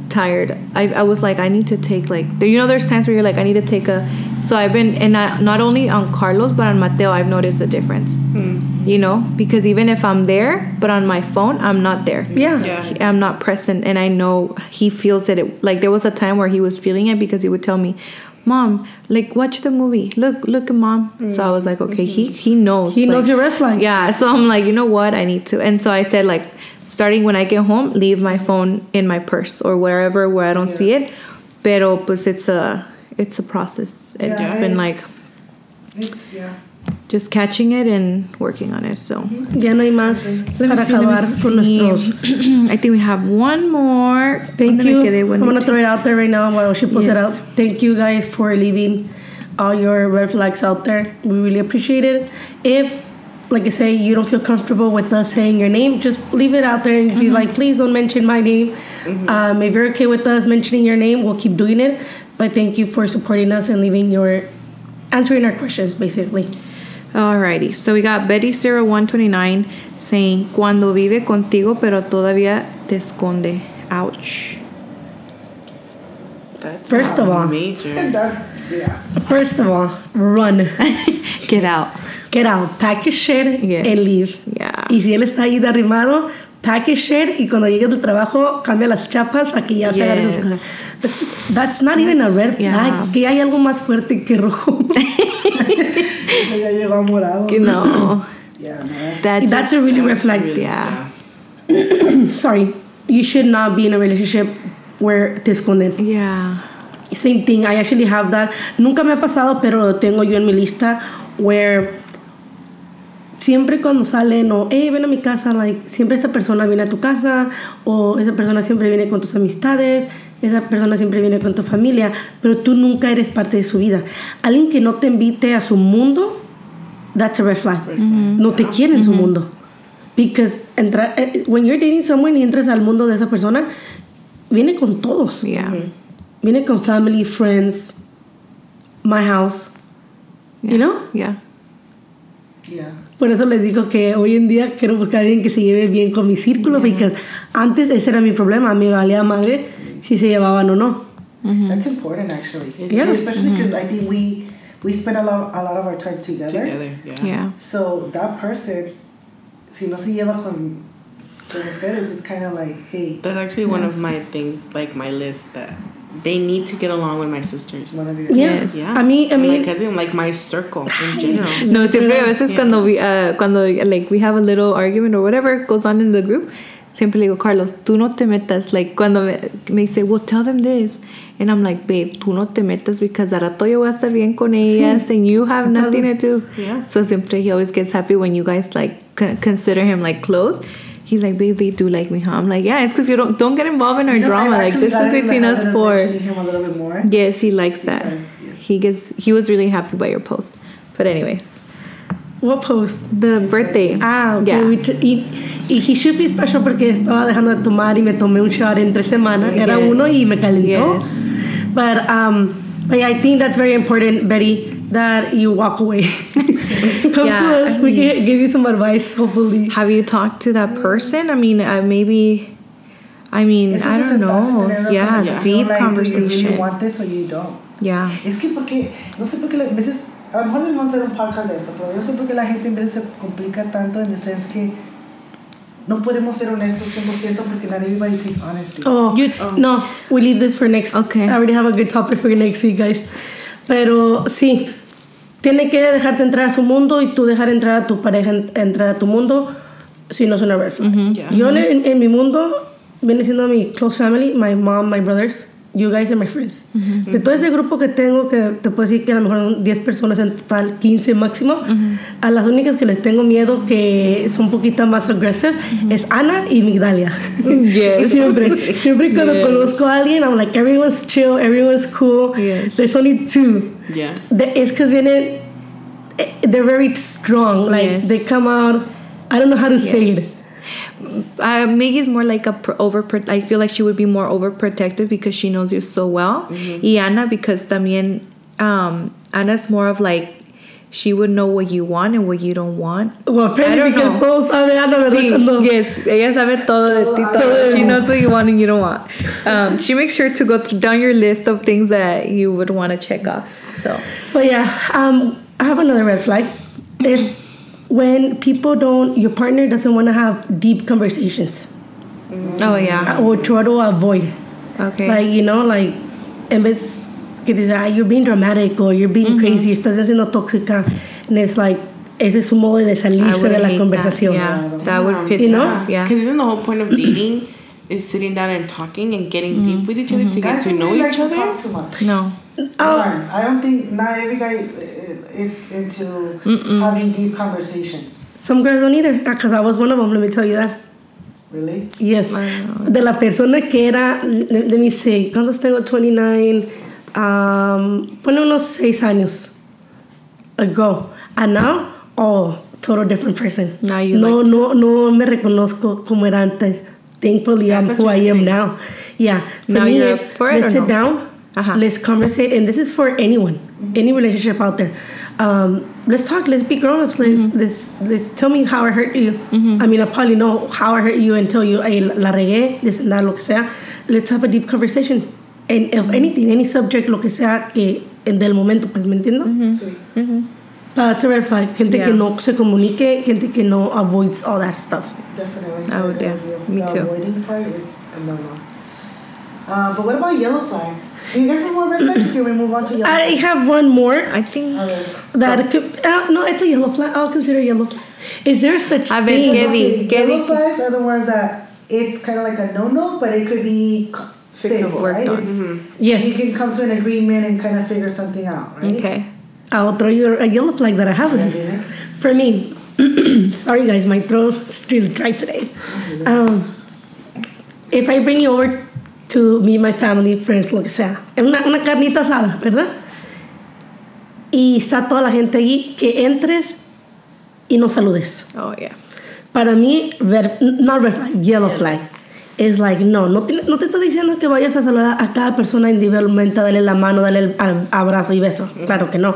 tired. I, I was like, I need to take like, you know, there's times where you're like, I need to take a. So I've been, and I, not only on Carlos, but on Mateo, I've noticed the difference. Hmm. You know, because even if I'm there, but on my phone, I'm not there. Yeah. Yeah. I'm not present, and I know he feels it. it. Like there was a time where he was feeling it because he would tell me, "Mom, like watch the movie. Look, look at mom." So I was like, "Okay, he mm-hmm. he knows. He knows your red flags. Yeah. So I'm like, you know what? I need to. And so I said, like, starting when I get home, leave my phone in my purse or wherever where I don't see it. Pero pues it's a it's a process. It's Yeah, been it's- like It's yeah. just catching it and working on it. So. Mm-hmm. Ya no hay más Let me para see, let me acabar con nuestros. I think we have one more. Thank you. I'm gonna throw it out there right now while she pulls it out. Thank you guys for leaving all your red flags out there. We really appreciate it. If, like I say, you don't feel comfortable with us saying your name, just leave it out there and be mm-hmm. like, please don't mention my name. Mm-hmm. Um, if you're okay with us mentioning your name, we'll keep doing it. But thank you for supporting us and leaving your answering our questions, basically. Alrighty, so we got Betty0129 saying, Cuando vive contigo pero todavía te esconde. Ouch. That's First of all- major. Yeah. First of all, run. Get out. Get out, pack your shit Yes. and leave. Yeah. Y si él está ahí derrimado, shit y cuando llegue del trabajo, cambia las chapas para que ya se agarre esas Yes. cosas. That's, that's not even a red flag. Yeah. Que hay algo más fuerte que rojo. Ya llegó morado. You know. Yeah, man. That That's a just- really red flag. Yeah. Sorry. You should not be in a relationship where te esconden. Yeah. Same thing. I actually have that. Nunca me ha pasado, pero lo tengo yo en mi lista where siempre cuando salen o, hey, ven a mi casa, like, siempre esta persona viene a tu casa o esa persona siempre viene con tus amistades, esa persona siempre viene con tu familia, pero tú nunca eres parte de su vida. Alguien que no te invite a su mundo, that's a red flag. No te quiere en su mundo. Because entrar, eh, when you're dating someone y entras al mundo de esa persona, viene con todos. Yeah. Viene con family, friends, my house. You know? Yeah. Yeah. Por eso les digo que hoy en día quiero buscar a alguien que se lleve bien con mi círculo, porque antes ese era mi problema, me valía madre si se llevaban o no. That's important actually. Yeah. Especially because I think we we spend a lot a lot of our time together. Together, yeah. Yeah. So that person, si no se lleva con con ustedes, it's kind of like, hey, That's actually one of my things, like my list that they need to get along with my sisters. one of your Yeah. Yes. Yeah. A mí, a And mí, my cousin, like my circle in general. No, siempre a veces Yeah. cuando we, uh, cuando like we have a little argument or whatever goes on in the group, siempre le digo, Carlos, tú no te metas. Like, cuando me, me dice, well, tell them this. And I'm like, babe, tú no te metas because a rato yo voy a estar bien con ellas and you have nothing to do. Yeah. So siempre he always gets happy when you guys like consider him like close. He's like, babe, they do like me, huh? I'm like, yeah, it's because you don't don't get involved in our You know, drama. Like this is gotten in the between us habit of four. him a little bit more. Yes, he likes that. Because, yes. He gets he was really happy by your post. But anyways, What post? the birthday. Ah, ok. Yeah. we tr- y, y he should be special porque estaba dejando de tomar y me tomé un shot entre semana. Era Yes. uno y me calentó. Yes. But um, but yeah, I think that's very important, Betty, that you walk away. Come Yeah, to us. I we can give you some advice, hopefully. Have you talked to that person? I mean, uh, maybe. I mean, Eso I don't know. tener Yeah, conversación, deep like, Do you really conversation. want this or you don't? Yeah. Es que porque, no sé por qué a veces, a lo mejor debemos hacer un podcast de eso, pero yo sé por qué la gente en veces se complica tanto en el sense que no podemos ser honestos 100% porque not everybody takes honesty. Oh, no, we leave this for next. Okay. I already have a good topic for next week, guys. Pero sí, tiene que dejarte entrar a su mundo y tú dejar entrar a tu pareja, en- entrar a tu mundo, si no es una red flag. Yeah. Yo en, en- en mi mundo, viene siendo mi close family, my mom, my brothers, you guys are my friends. De todo ese grupo que tengo, que te puedo decir que a lo mejor son 10 personas en total, 15 máximo, a las únicas que les tengo miedo, que son un poquito más aggressive, es Ana y Migdalia. Yes. siempre, siempre cuando Yes. conozco a alguien, I'm like, everyone's chill, everyone's cool. Yes. There's only two. Yeah. The- it's because vienen, eh, they're very strong. Like, they come out, I don't know how to say it. Uh, Maggie's more like a pro- over. I feel like she would be more overprotective because she knows you so well. Y Ana because también um, Ana's more of like she would know what you want and what you don't want. Well, don't because know. todos saben, Ana, ¿verdad? Sí, yes, ella sabe todo de ti. Todo. She knows what you want and you don't want. Um, she makes sure to go down your list of things that you would want to check off. So But yeah, um, I have another red flag. Is when people don't, your partner doesn't want to have deep conversations oh yeah, uh, or try to avoid okay. Like, you know, like, en vez que dice, ah, you're being dramatic or you're being mm-hmm. crazy, estás haciendo tóxica. And it's like, ese es su modo de I salirse de la conversación. That. Yeah, that would piss You know? off. Yeah. Because isn't the whole point of dating is sitting down and talking and getting mm-hmm. deep with each other to get mm-hmm. Guys to know really like each to other? talk too much. No. Oh. I don't think not every guy is into having deep conversations. Some girls don't either. Because I was one of them, let me tell you that. Really? Yes. De la persona que era, let, let me say, ¿cuántos tengo? 29, um, pone unos 6 años ago. And now, oh, total different person. Now you no, like- no, no me reconozco como era antes. Thankfully, I'm who I am think. now. Yeah. For Now me, you're it's, up for it let's sit no? down, Uh-huh. let's conversate, and this is for anyone, any relationship out there. Um, let's talk. Let's be grown-ups. Let's, Mm-hmm. let's, let's tell me how I hurt you. I mean, I probably know how I hurt you and tell you, hey, la regué, this and that, lo que sea. Let's have a deep conversation. And Mm-hmm. of anything, any subject, lo que sea, que en del momento, pues, ¿me entiendo? Sí. Uh, it's a red flag. Gente Mm-hmm. Yeah. que no se comunique, gente que no avoids all that stuff. Definitely. I would, yeah. with you. Me the too. avoiding part is a no no. Uh, but what about yellow flags? Do you guys have more red flags? Can we move on to yellow I have one more. I think. Okay. That could, uh, no, it's a yellow flag. I'll consider yellow flag. Is there such A ver, thing? ¿qué di- Okay, yellow flags are the ones that it's kind of like a no no, but it could be fixed, Fixable. right? Worked on. It's, Yes. You can come to an agreement and kind of figure something out, right? Okay. I'll throw you a yellow flag that I have. Yeah, then. did it? For me, sorry guys, my throat's really dry today. Um, if I bring you over to meet my family, friends, lo que sea, una, una carnita asada, ¿verdad? Y está toda la gente ahí, que entres y no saludes. Oh yeah. Para mí, red, not red flag, yellow flag. Es like, no, no te, no te estoy diciendo que vayas a saludar a cada persona individualmente, darle la mano, darle el abrazo y beso. Claro que no.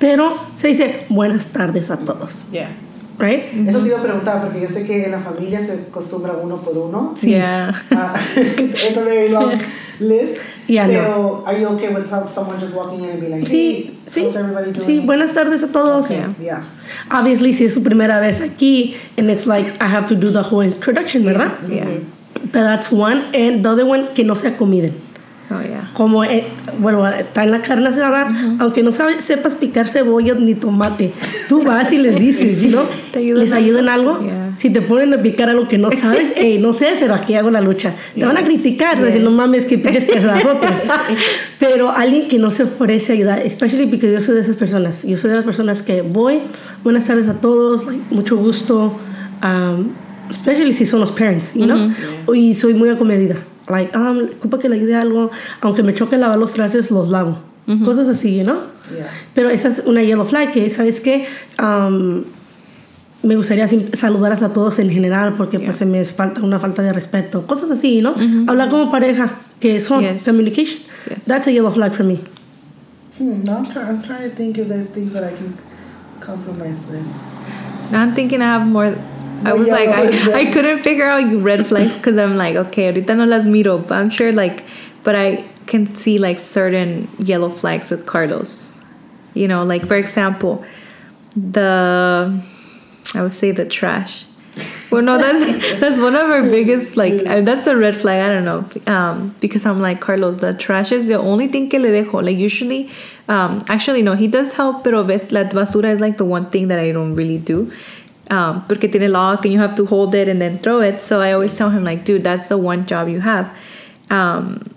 Pero se dice buenas tardes a todos. Yeah. Right? Eso te iba a preguntar porque yo sé que en la familia se acostumbra uno por uno. Yeah. Uh, it's a very long list. Yeah, no. Pero are you okay with someone just walking in and be like, Sí, hey, sí. how's everybody doing? Sí, buenas tardes a todos. Yeah. Yeah. Obviously, si es su primera vez aquí, and it's like I have to do the whole introduction, ¿verdad? Yeah. But that's one. And the other one, que no se acomiden. Oh yeah. Como, eh, bueno, está en la carne asada, aunque no sabes, sepas picar cebolla ni tomate, tú vas y les dices, know, Te ayudan les ayudan algo. Yeah. Si te ponen a picar algo que no sabes, hey, no sé, pero aquí hago la lucha. Te van a criticar, decir, no mames, que piques pedazotes. pero alguien que no se ofrece a ayudar, especially porque yo soy de esas personas. Yo soy de las personas que voy, buenas tardes a todos, like, mucho gusto, um, especially si son los parents, you know, y soy muy acomedida. Like, um, ocupa que le ayude algo, aunque me choque lavar los trastes, los lavo. Cosas así, you know. Yeah. Pero esa es una yellow flag que, ¿sabes qué? Um, me gustaría sim- saludar a todos en general porque pues se me falta una falta de respeto. Cosas así, ¿no? Hablar como pareja, que son Yes. communication. Yes. That's a yellow flag for me. Hmm, no, I'm, try- I'm trying to think if there's things that I can compromise with. Now I'm thinking I have more. I was like. I, I couldn't figure out red flags because I'm like, okay, ahorita no las miro, but I'm sure like, but I can see like certain yellow flags with Carlos. You know, like for example, the, I would say the trash. Well, no, that's that's one of our biggest like uh, that's a red flag. I don't know um, because I'm like Carlos. The trash is the only thing que le dejo. Like usually, um, actually no, he does help, pero ves la basura is like the one thing that I don't really do. Um, porque tiene lock and you have to hold it and then throw it. So I always tell him like, dude, that's the one job you have. Um,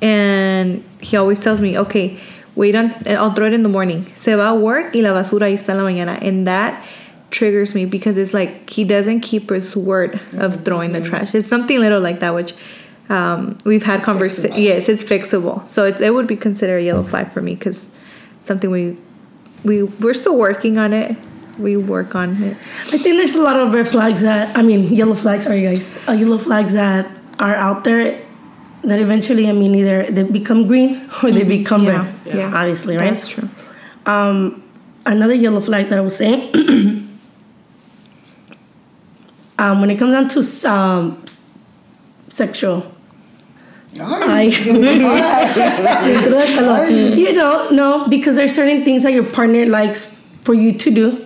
and he always tells me, okay, wait on, I'll throw it in the morning. Se va a work y la basura ahí está en la mañana. And that triggers me because it's like he doesn't keep his word of throwing the trash. It's something little like that, which um, we've had conversations. Yes, it's fixable. So it, it would be considered a yellow flag for me because something we we we're still working on it. We work on it. I think there's a lot of red flags that, I mean, yellow flags, sorry guys, uh, yellow flags that are out there that eventually, I mean, either they become green or they become Yeah, red. yeah. Obviously, right? That's true. Um, another yellow flag that I was saying, um, when it comes down to um, sexual, I, you know, no, because there's certain things that your partner likes for you to do,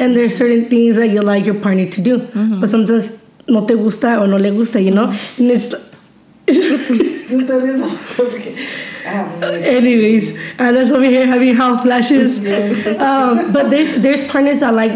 and there's certain things that you like your partner to do. But sometimes no te gusta or no le gusta, you know, and it's. Anyways, ah, Anna's over here having health flashes. Um, but there's there's partners that like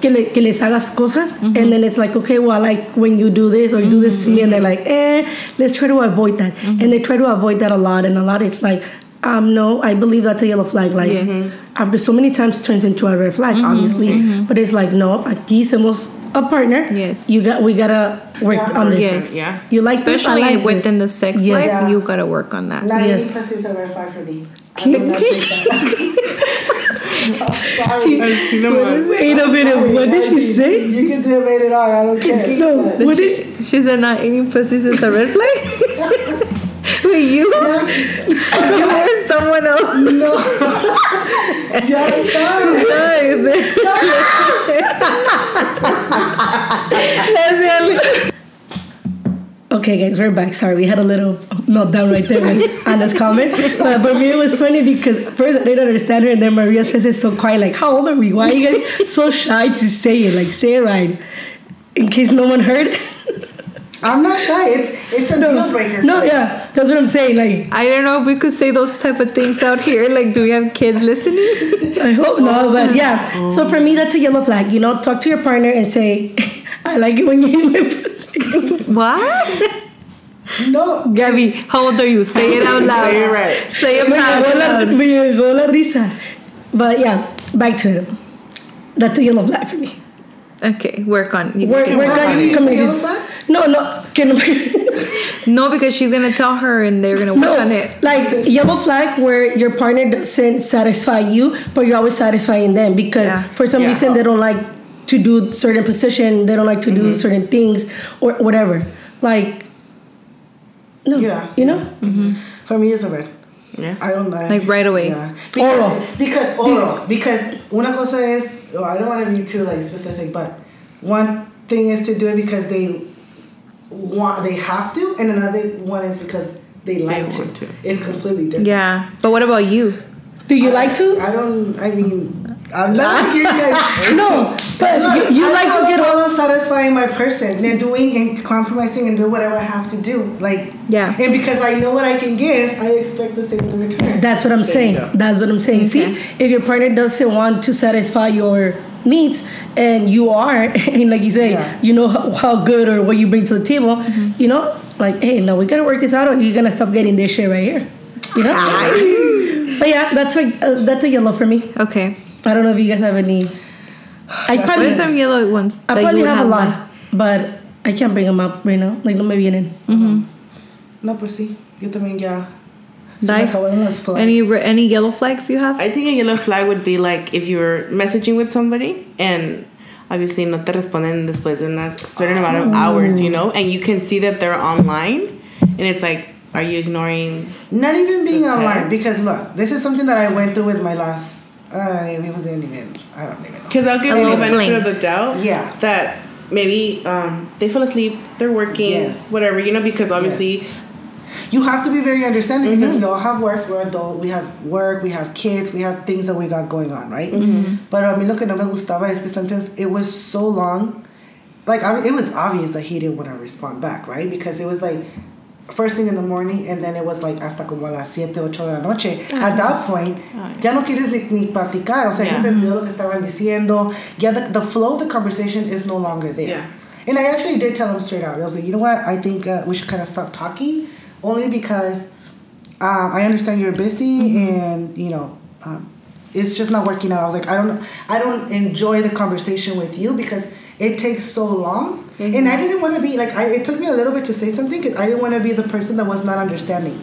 que, le, que les hagas cosas, and then it's like, okay, well, I like when you do this or you do this to me, and they're like, eh, let's try to avoid that. And they try to avoid that a lot, and a lot it's like, um, no, I believe that's a yellow flag. Like, Yes. Mm-hmm. after so many times turns into a red flag, mm-hmm. obviously. Mm-hmm. But it's like, no, aquí somos a partner. Yes. You got, we gotta work Yeah. on this. Yes. Yeah. You like this, I Especially this. within the sex Yes. life, Yeah. you gotta work on that. Lying Yes. pussy is a red flag for me. I do not think that. Oh, sorry. Wait a minute, what did she say? You can do it rated R. I don't care. No, But- what did she, She said not eating pussies is a red flag. You? you or someone else? No. yeah, stop. That's the only- Okay, guys, we're back. Sorry, we had a little meltdown right there with Anna's comment. But for me, it was funny because first I didn't understand her, and then Maria says it so quiet, like, "How old are we? Why are you guys so shy to say it? Like, say it right, in case no one heard." I'm not shy. It's it's a deal breaker. no, yeah, that's what I'm saying. Like, I don't know if we could say those type of things out here. Like, do we have kids listening? I hope not, but oh. yeah. So for me, that's a yellow flag. You know, talk to your partner and say, "I like it when you eat my pussy." what? No. Gabby, how old are you? Say it out loud. Say it right. Say it out loud. me llegó la risa. But yeah, back to it. That's a yellow flag for me. Okay, work on. You Work, work work on on You it. yellow flag? No, no, que no. No, because she's gonna tell her and they're gonna work no, on it. like yellow flag where your partner doesn't satisfy you, but you're always satisfying them because Yeah. for some Yeah. reason they don't like to do certain position, they don't like to do mm-hmm. certain things or whatever. Like, no, Yeah. you know. Mm-hmm. For me, it's a red. Yeah. I don't know. Like right away. Yeah. Because, Oral. Because oral. Because una cosa es, well, I don't want to be too like specific, but one thing is to do it because they want, they have to, and another one is because they like to. want to. It's completely different. Yeah, but what about you? Do you like to? I don't. I mean, I'm not giving you No, but Look, you, you I like to get all. problem satisfying my person and doing and compromising and do whatever I have to do. Like Yeah. and because I know what I can give, I expect the same in return. That's what I'm saying. That's what I'm saying. See, if your partner doesn't want to satisfy your needs and you are, and like you say, Yeah. you know how, how good or what you bring to the table, you know, like, hey, no, we gotta work this out or you're gonna stop getting this shit right here. You know? but yeah, that's a, uh, that's a yellow for me. Okay. I don't know if you guys have any. I What probably, are some yellow ones? I probably would have a lot, one? but I can't bring them up right now. Like, no me vienen. No, pues sí. Yo también ya. Se Dai? me acabaron las flags. Any any yellow flags you have? I think a yellow flag would be like if you're messaging with somebody and obviously no te responden después de a certain amount of hours, you know, and you can see that they're online and it's like, are you ignoring? Not even being That's online because look, this is something that I went through with my last. Uh, it wasn't even. I don't even know. Because I'll give you the little benefit of the doubt. Yeah. That maybe um, they fell asleep, they're working, Yes. whatever, you know, because obviously, You have to be very understanding Mm-hmm. because we all have works. We're adult. We have work. We have kids. We have things that we got going on, right? Mm-hmm. But I mean, look, no me gustaba es que sometimes it was so long. Like I, it was obvious that he didn't want to respond back, right? Because it was like first thing in the morning and then it was like hasta como a las 7, 8 de la noche. At that point, ya no quieres ni, ni platicar. O sea, Yeah. ya olvidó lo que estaban diciendo. Ya the, the flow of the conversation is no longer there. Yeah. And I actually did tell him straight out. I was like, you know what? I think uh, we should kind of stop talking, only because um, I understand you're busy and you know um, it's just not working out. I was like, I don't, I don't enjoy the conversation with you because it takes so long, and I didn't want to be like. I, it took me a little bit to say something because I didn't want to be the person that was not understanding.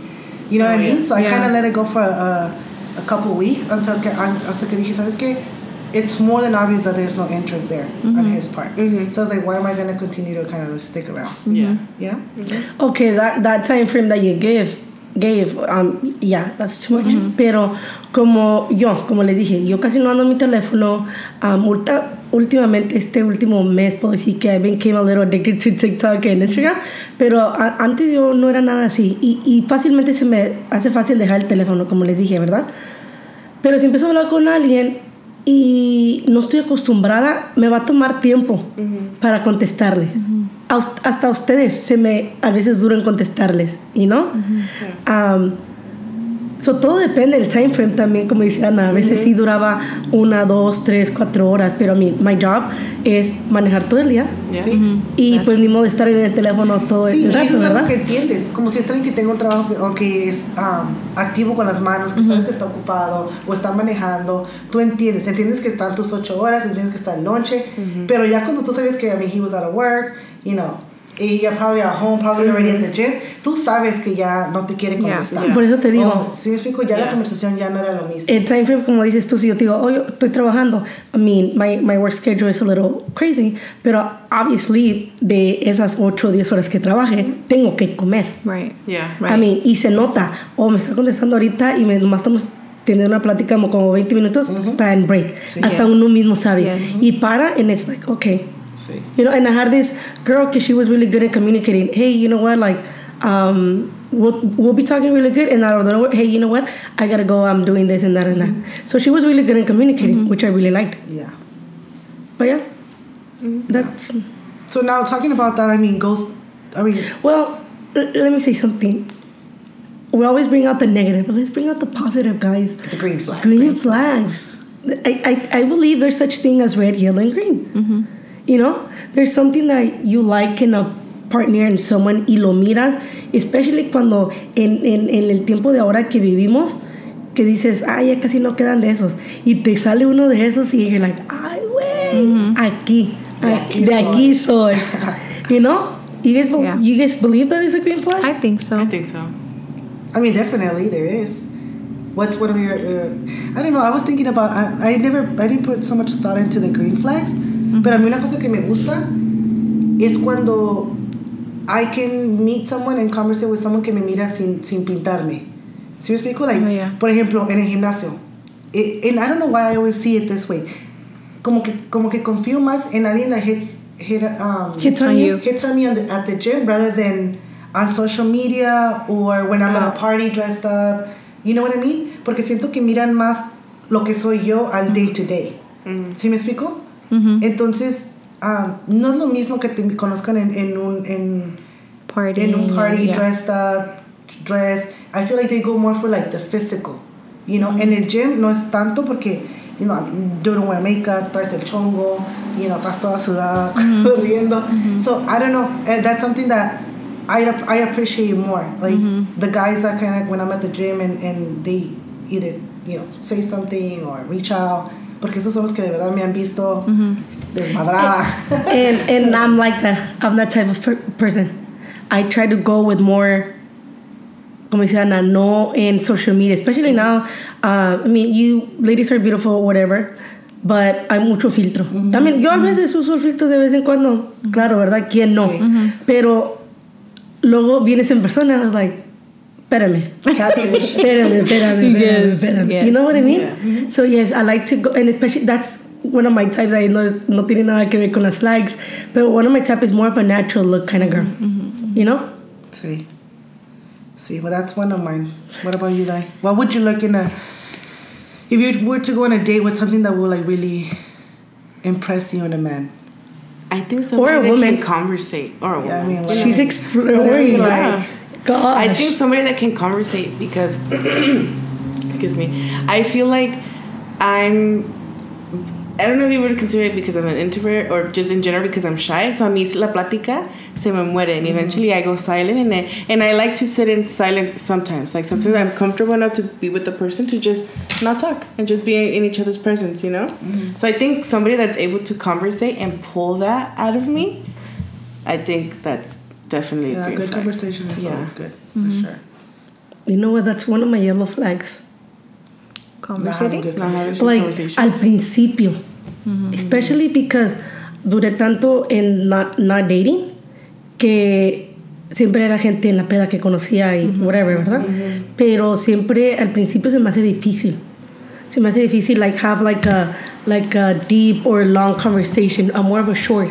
You know Oh, what I yeah. mean? So I Yeah. kind of let it go for a, a couple weeks until que, hasta que dije, ¿sabes qué? It's more than obvious that there's no interest there on his part. So I was like, why am I going to continue to kind of stick around? yeah. You know? Okay, that, that time frame that you give, gave, um, yeah, that's too much. Pero como yo, como les dije, yo casi no ando en mi teléfono. Um, ulta- últimamente, este último mes, puedo decir que I became a little addicted to TikTok and Instagram. Pero a- antes yo no era nada así. Y, y fácilmente se me hace fácil dejar el teléfono, como les dije, ¿verdad? Pero si empiezo a hablar con alguien y no estoy acostumbrada, me va a tomar tiempo para contestarles. Hasta a ustedes se me a veces dura en contestarles, know? Um, so todo depende del time frame también, como dice Ana. A veces sí duraba una, dos, tres, cuatro horas, pero a mí, my job es manejar todo el día. Yeah. Y pues ni modo de estar en el teléfono todo Sí, el rato, eso es algo ¿verdad? que entiendes. Como si es alguien que tenga un trabajo que, o que es um, activo con las manos, que sabes que está ocupado o está manejando. Tú entiendes. Entiendes que están tus ocho horas, entiendes que está el noche. Pero ya cuando tú sabes que, I mean, he was out of work, you know, y ya probably at home, probably already at the gym, tú sabes que ya no te quiere contestar. Yeah. Por eso te digo. O, si me explico, ya la Yeah. conversación ya no era lo mismo. El time frame, como dices tú, si yo te digo, oh, yo estoy trabajando, I mean, my, my work schedule is a little crazy, pero obviously de esas 8 o 10 horas que trabaje, tengo que comer. Right. Yeah. Right. I mean, y se nota, o me está contestando ahorita y me, nomás estamos teniendo una plática como, como 20 minutos, está en break. Hasta Yes. uno mismo sabe. Yes. Y para, and it's like, okay. Sí. You know, and I had this girl because she was really good at communicating. Hey, you know what? Like, um, we'll, we'll be talking really good. And out of nowhere, hey, you know what? I gotta go. I'm doing this and that and that. Mm-hmm. So she was really good at communicating, mm-hmm. which I really liked. Yeah. But yeah, mm-hmm. that's So now talking about that, I mean, ghost. I mean, well. l- let me say something. We always bring out the negative, but let's bring out the positive, guys. the green flag. Green flags. I, I, I believe there's such thing as red, yellow, and green. You know, there's something that you like in a partner and someone y lo miras, especially cuando en, en, en el tiempo de ahora que vivimos, que dices, ay, ya casi no quedan de esos. Y te sale uno de esos y you're like, ay, güey, aquí, De aquí, aquí de aquí soy. you know? You guys, be- Yeah. you guys believe that is a green flag? I think so. I think so. I mean, definitely there is. What's one of your? Uh, I don't know. I was thinking about. I, I never. I didn't put so much thought into the green flags. But a mí una cosa que me gusta es cuando I can meet someone and converse with someone que me mira sin sin pintarme. ¿Sí me explico? Like, Oh, yeah. por ejemplo, en el gimnasio. It, and I don't know why I always see it this way. Como que como que confío más en alguien that hits hit um Hits on you. hits on me on the, at the gym rather than on social media or when I'm at a party dressed up. You know what I mean? Porque siento que miran más lo que soy yo al day to day. ¿Sí me explico? Mm-hmm. Entonces, um, no es lo mismo que te conozcan en, en un en, Party. in un party yeah. dressed up, dress. I feel like they go more for like the physical. You know, mm-hmm. en el gym no es tanto porque, you know, you don't wear makeup, traes el chongo, you know, estás toda sudada, mm-hmm. riendo. So I don't know. eh, That's something that I I appreciate more. Like the guys that kind of when I'm at the gym and and they either you know say something or reach out. Porque esos son los que de verdad me han visto desmadrada. and and I'm like that. I'm that type of per- person. I try to go with more. Como dice Ana, no in social media, especially now. Uh, I mean, you ladies are beautiful, whatever, but hay mucho filtro. I mean, yo a veces uso el filtro de vez en cuando, claro, ¿verdad? ¿Quién no? Sí. Pero luego vienes en persona, I was like, espérame. Catfish. espérame, espérame, espérame, Yes, espérame. yes. You know what I mean? Mm-hmm. So yes, I like to go, and especially that's one of my types. I know es- no tiene nada que ver con las flags, but one of my type is more of a natural look kind of girl. Mm-hmm, mm-hmm. You know? See. See, well, that's one of mine. What about you, Dai? What would you look in a. If you were to go on a date with something that will, like, really impress you in a man? I think somebody Or a woman. can conversate. Or a Yeah, I woman. mean, you know? She's exploring. you Like, gosh. I think somebody that can conversate because, excuse me, I feel like I'm. I don't know if you would consider it because I'm an introvert or just in general because I'm shy. So a mí la plática se me muere and eventually I go silent and I, and I like to sit in silence sometimes. Like sometimes I'm comfortable enough to be with the person to just not talk and just be in each other's presence, you know? Mm-hmm. So I think somebody that's able to conversate and pull that out of me, I think that's definitely Yeah, a great good flag. conversation is Yeah. always good, for mm-hmm. sure. You know what? That's one of my yellow flags. Conversating. good conversation. like conversation. al principio mm-hmm. especially because duré tanto en not, not dating que siempre era gente en la peda que conocía y mm-hmm. whatever verdad pero siempre al principio se me hace difícil se me hace difícil like have like a like a deep or long conversation a more of a short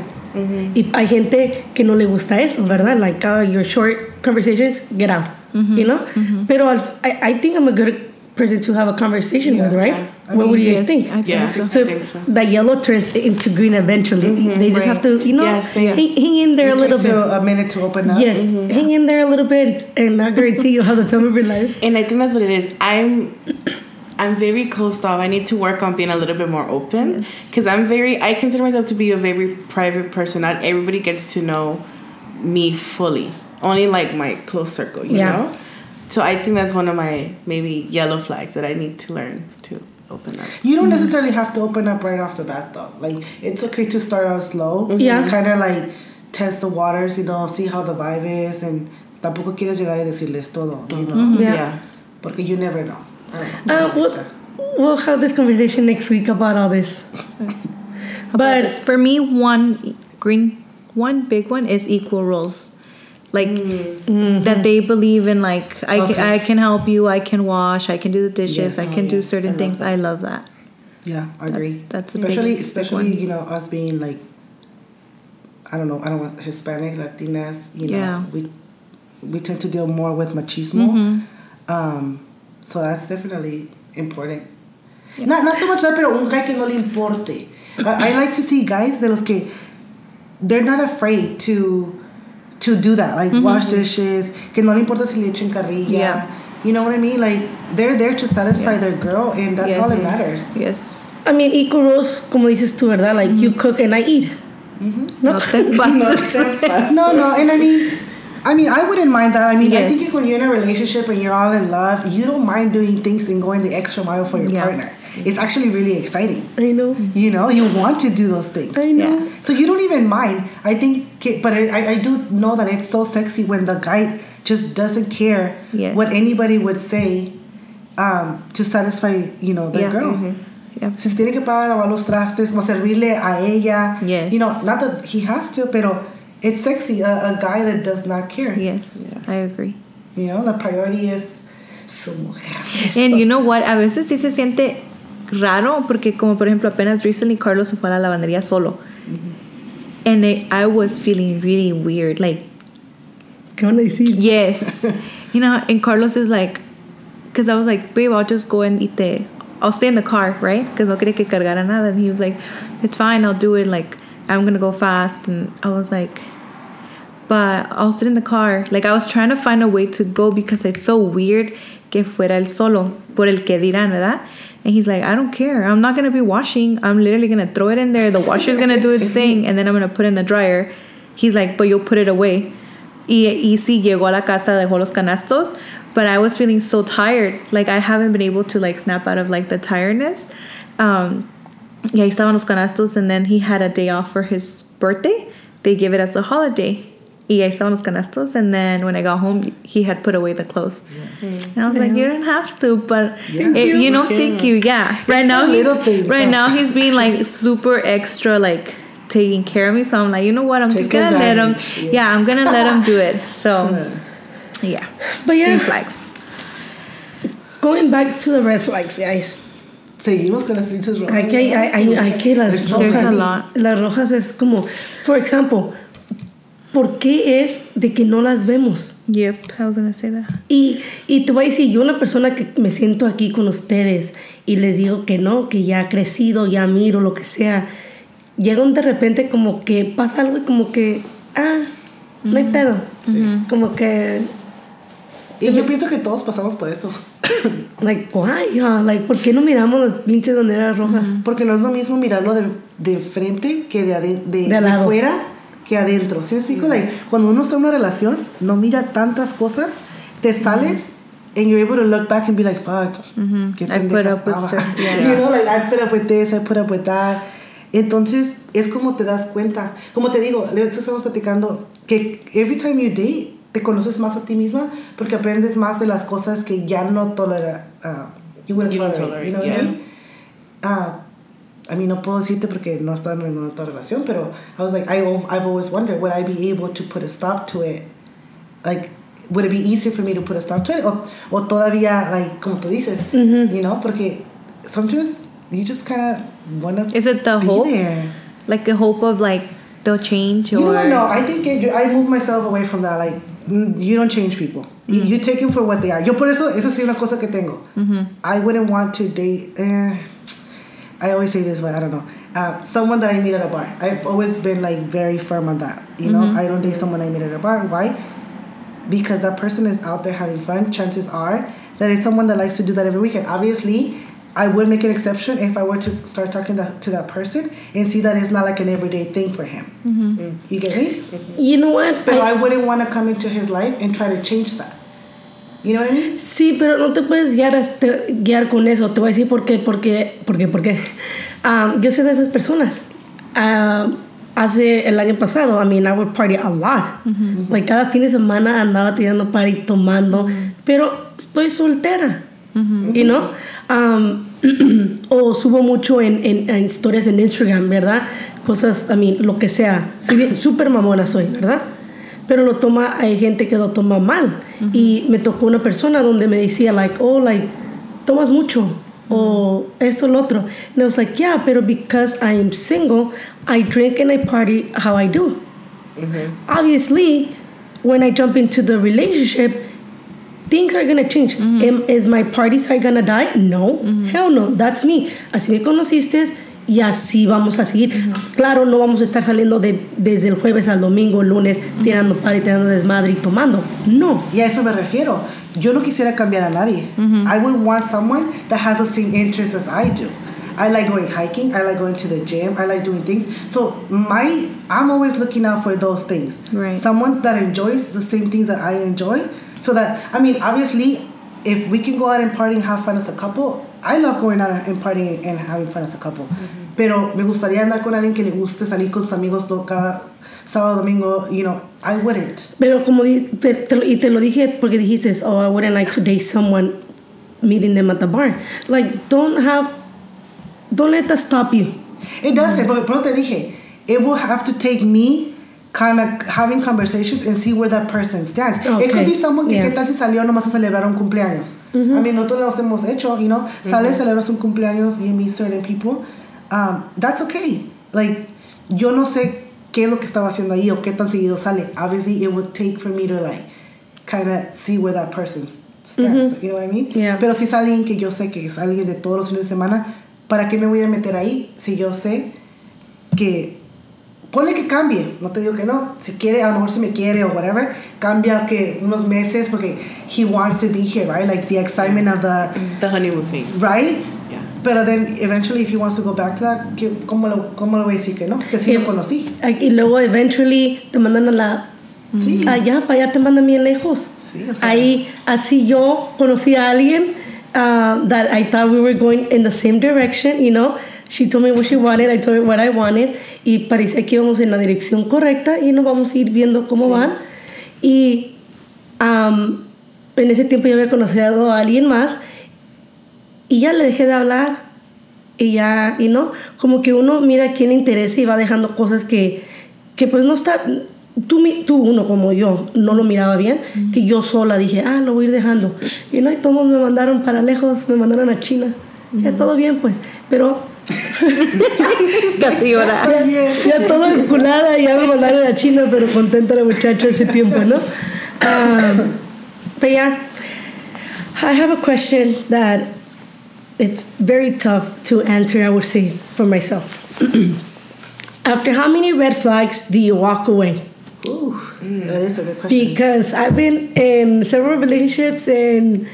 y hay gente que no le gusta eso verdad like uh, your short conversations get out you know pero al- I, I think I'm a good person to have a conversation with right yeah. I what would you Yes, guys think I think Yeah. so. think so. that yellow turns into green eventually. they just have to, you know, Yeah, hang, hang in there a It little takes you bit. a minute to open up. Yes, hang in there a little bit, and I guarantee you have the time of your life. And I think that's what it is. I'm I'm very closed off. I need to work on being a little bit more open because I'm very. I consider myself to be a very private person. Not everybody gets to know me fully. Only like my close circle, you Yeah. know. So I think that's one of my maybe yellow flags that I need to learn to open up. You don't mm-hmm. necessarily have to open up right off the bat though. Like it's okay to start out slow. Mm-hmm. Yeah. Kind of like test the waters, you know, see how the vibe is, and tampoco quieres llegar y decirles todo, you know, mm-hmm. Yeah. porque you never know. Uh, we'll, we'll have this conversation next week about all this. But But for me, one green, one big one is equal roles. Like that they believe in. Like I Okay. can, I can help you. I can wash. I can do the dishes. Yes. I can Oh, do yeah. certain I things. that. I love that. Yeah, I agree. That's- that's big- especially big especially one. you know us being like I don't know I don't want Hispanic Latinas you know Yeah. we we tend to deal more with machismo Mm-hmm. um, so that's definitely important not not so much that pero un guy que no le importe I, I like to see guys de los que they're not afraid to to do that like wash dishes que no le importa si le echen carrilla Mm-hmm. Yeah. you know what I mean like they're there to satisfy Yeah. their girl and that's all that matters Yes. I mean, equal roles, como dices tú, ¿verdad? Like you cook and I eat. No. No te no, no, and I mean, I mean, I wouldn't mind that. I mean, I think Yes. if when you're in a relationship and you're all in love, you don't mind doing things and going the extra mile for your Yeah. partner. It's actually really exciting. I know. You know, you want to do those things. I know. Yeah. So you don't even mind. I think, but I, I- do know that it's so sexy when the guy just doesn't care Yes. what anybody would say um, to satisfy, you know, the Yeah. girl. Yeah. Si tiene que parar a lavar los trastes, o servirle a ella. Yes. You know, not that he has to, pero it's sexy, a, a guy that does not care. Yes, I agree. You know, the priority is su mujer. And you know what? A veces sí se siente raro porque como por ejemplo apenas recently Carlos se fue a la lavandería solo. Mm-hmm. And it, I was feeling really weird. Like, ¿Qué van a decir? yes. you know, and Carlos is like, because I was like, babe, I'll just go and eat the I'll stay in the car, right? Because no quería que cargara nada. And he was like, it's fine, I'll do it. Like, I'm gonna go fast. And I was like, but I'll sit in the car. Like, I was trying to find a way to go because I felt weird que fuera el solo, por el que dirán, ¿verdad? And he's like, I don't care. I'm not gonna be washing. I'm literally gonna throw it in there. The washer's gonna do its thing, and then I'm gonna put it in the dryer. He's like, but you'll put it away. Y, y sí, llegó a la casa, dejó los canastos, but I was feeling so tired. Like I haven't been able to like snap out of like the tiredness. Um, y ahí estaban los canastos, and then he had a day off for his birthday. They give it as a holiday. Y ahí estaban los canastos, and then when I got home, he had put away the clothes. And I was like, you don't have to, but Thank it- you. know, thank you, yeah. Right now, he's, things, right now he's being like super extra, like taking care of me. So I'm like, you know what? I'm Take just gonna let him. yes. Yeah, I'm gonna let him do it. So yeah, But yeah, flags. going back to the red flags, guys. Seguimos con las pinches rojas. Hay, hay, hay, hay que las rojas. Las rojas es como, for example, ¿por qué es de que no las vemos? Yep, I was gonna say that. Y, y te voy a decir, yo una persona que me siento aquí con ustedes y les digo que no, que ya ha crecido, ya miro lo que sea, llegan de repente como que pasa algo y como que, ah, no hay pedo. Como que, Y yo pienso que todos pasamos por eso. like, why? Ah, like, ¿por qué no miramos las pinches banderas rojas? Porque no es lo mismo mirarlo de, de frente que de, de, De de al lado. fuera que adentro. ¿Sí me explico? Like, cuando uno está en una relación, no mira tantas cosas, te sales and you're able to look back and be like, fuck, qué I put up with yeah. you know, like, I put up with this, I put up with that. Entonces, es como te das cuenta. Como te digo, estamos platicando que every time you date, te conoces más a ti misma porque aprendes más de las cosas que ya no tolera. Uh, you wouldn't You don't tolerate, you know tolerate, what I mean? Ah, I mean, no puedo decirte porque no están en una otra relación, pero I was like, I, I've always wondered, would I be able to put a stop to it? Like, would it be easier for me to put a stop to it? O, o todavía, like, como tú dices, you know, porque sometimes you just kind of want to Is it the be hope? there. Like the hope of like they'll change You know or? No, I think it, I move myself away from that. Like, mm, you don't change people. You, you take them for what they are. Yo por eso, eso sí es una cosa que tengo. I wouldn't want to date. Eh, I always say this, but I don't know. Uh, someone that I meet at a bar. I've always been like very firm on that. You know, I don't date someone I meet at a bar. Why? Because that person is out there having fun. Chances are that it's someone that likes to do that every weekend. Obviously, I would make an exception if I were to start talking to that person and see that it's not like an everyday thing for him. Mm. You get me? You know what? But I- I wouldn't want to come into his life and try to change that. You know what I mean? Sí, pero no te puedes guiar, este, guiar con eso. Te voy a decir por qué, por qué, por qué, por qué. Ah, yo soy de esas personas. Ah, hace el año pasado, I mean, I would party a lot. Like, cada fin de semana andaba tirando party, tomando. Pero estoy soltera. You know? Um, o subo mucho en, en, en historias en Instagram, ¿verdad? Cosas, I mean, lo que sea. Soy bien, súper mamona soy, ¿verdad? pero lo toma hay gente que lo toma mal y me tocó una persona donde me decía like oh like tomas mucho o esto lo otro and I was like yeah pero because I am single I drink and I party how I do obviously when I jump into the relationship things are gonna change Am- is my party side gonna die no hell no that's me así me conociste y así vamos a seguir claro no vamos a estar saliendo de, desde el jueves al domingo lunes tirando party tirando desmadre y tomando no Y a eso me refiero. Yo no quisiera cambiar a nadie. I would want someone that has the same interests as I do. I like going hiking. I like going to the gym. I like doing things. So my, I'm always looking out for those things. Right. Someone that enjoys the same things that I enjoy. So that I mean, obviously, if we can go out and party and have fun as a couple, I love going out and partying and having fun as a couple. Mm-hmm. Pero me gustaría andar con alguien que le guste salir con sus amigos cada sábado, domingo. You know, I wouldn't. pero como te, te y te lo dije porque dijiste oh I wouldn't like to date someone meeting them at the bar like don't have don't let that stop you It doesn't, but pero te dije, it will have to take me kind of having conversations and see where that person stands. It Okay, could be someone que yeah. qué tal si salió nomás a celebrar un cumpleaños. I mean, nosotros los hemos hecho, you know, sales, celebras un cumpleaños, you meet certain people. Um, that's okay. Like, yo no sé qué es lo que estaba haciendo ahí o qué tan seguido sale. Obviously, it would take for me to like kind of see where that person stands, you know what I mean? Yeah. Pero si es alguien que yo sé que es alguien de todos los fines de semana, ¿para qué me voy a meter ahí si yo sé que Ponle que cambie, no te digo que no. Si quiere, a lo mejor si me quiere o whatever, cambia que unos meses porque he wants to be here, right? Like the excitement of the, The honeymoon phase. right? Yeah. Pero then eventually if he wants to go back to that, ¿qué- ¿cómo lo, cómo lo voy a decir que no? Si así lo conocí. Y luego, eventually, te mandan a la. Sí. Allá, para allá te mandan bien lejos. Sí, o sea. Ahí, así yo conocí a alguien uh, that I thought we were going in the same direction, you know. She told me what she wanted, I told her what I wanted, y parecía que íbamos en la dirección correcta y nos vamos a ir viendo cómo van. Y um, en ese tiempo yo había conocido a alguien más y ya le dejé de hablar y ya, y no, como que uno mira quién le interesa y va dejando cosas que, que pues no está, tú, tú uno como yo, no lo miraba bien, que yo sola dije, ah, lo voy a ir dejando. Y no, y todos me mandaron para lejos, me mandaron a China. Ya todo bien, pues, pero Casi llora. ya, ya todo enculada, ya me mandaron a China, pero contenta la muchacha ese tiempo, ¿no? Um, but yeah, I have a question that it's very tough to answer, I would say, for myself. After how many red flags do you walk away? Ooh, that is a good question. Because I've been in several relationships and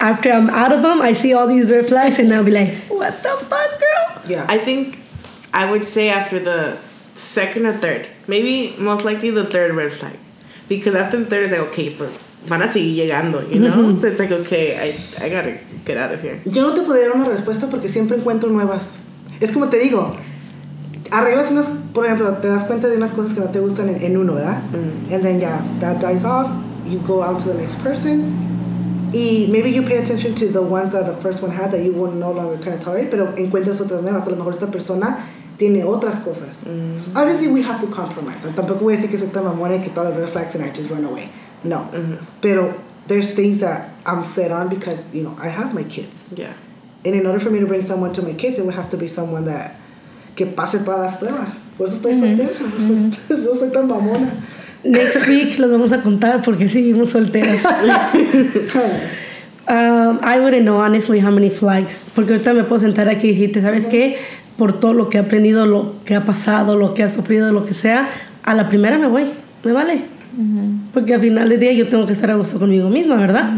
after I'm out of them, I see all these red flags and I'll be like, what the fuck, girl? Yeah. I think I would say after the second or third, maybe most likely the third red flag, because after the third is like okay, pues van a seguir llegando, you know. So it's like okay, I I gotta get out of here. Yo no te podría dar una respuesta porque siempre encuentro nuevas. Es como te digo, arreglas unas, por ejemplo, te das cuenta de unas cosas que no te gustan en, en uno, ¿verdad? Mm. And then yeah, that dies off, you go out to the next person. Y maybe you pay attention to the ones that the first one had that you will no longer kind of tolerate, pero encuentras otras nuevas. A lo mejor esta persona tiene otras cosas. Mm. Obviously, we have to compromise. Tampoco voy a decir que soy tan mamona y que las red flags and I just run away. No. Mm-hmm. Pero there's things that I'm set on because, you know, I have my kids. Yeah. And in order for me to bring someone to my kids, it would have to be someone that que pase todas las pruebas. Por eso estoy mm-hmm. soltera. Mm-hmm. No soy tan mamona. Next week los vamos a contar porque seguimos solteras. Um, I wouldn't know honestly how many flags. Porque ahorita me puedo sentar aquí y decirte, ¿sabes qué? Por todo lo que he aprendido, lo que ha pasado, lo que ha sufrido, lo que sea, a la primera me voy. Me vale. Porque al final del día yo tengo que estar a gusto conmigo misma, ¿verdad?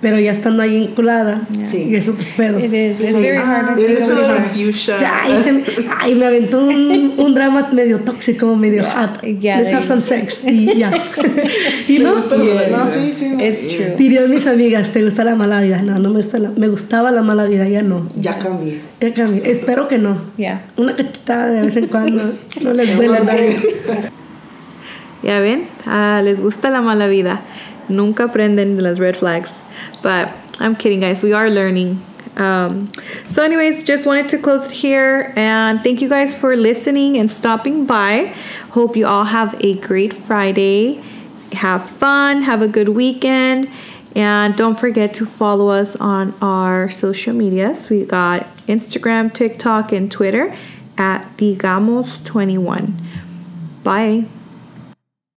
Pero ya estando ahí enculada, Sí. y eso te pedo. It is. It's Sí. very hard. It is It's a really little hard. fuchsia. Ay, se me, ay, me aventó un, un drama medio tóxico, medio hot. Yeah, Let's have some sex. Y ya. y no, No, sí, sí. It's true. dirían mis amigas, ¿te gusta la mala vida? No, no me gusta la, me gustaba la mala vida, ya no. Ya cambié. Ya cambié. Espero que no. Yeah. Una cachetada de vez en cuando. No les duele a nadie. Ya ven, ah, les gusta la mala vida. Nunca aprenden de las red flags. But I'm kidding, guys. We are learning. Um, so, anyways, just wanted to close it here. And thank you guys for listening and stopping by. Hope you all have a great Friday. Have fun. Have a good weekend. And don't forget to follow us on our social medias. We got Instagram, TikTok, and Twitter at Digamos21. Bye.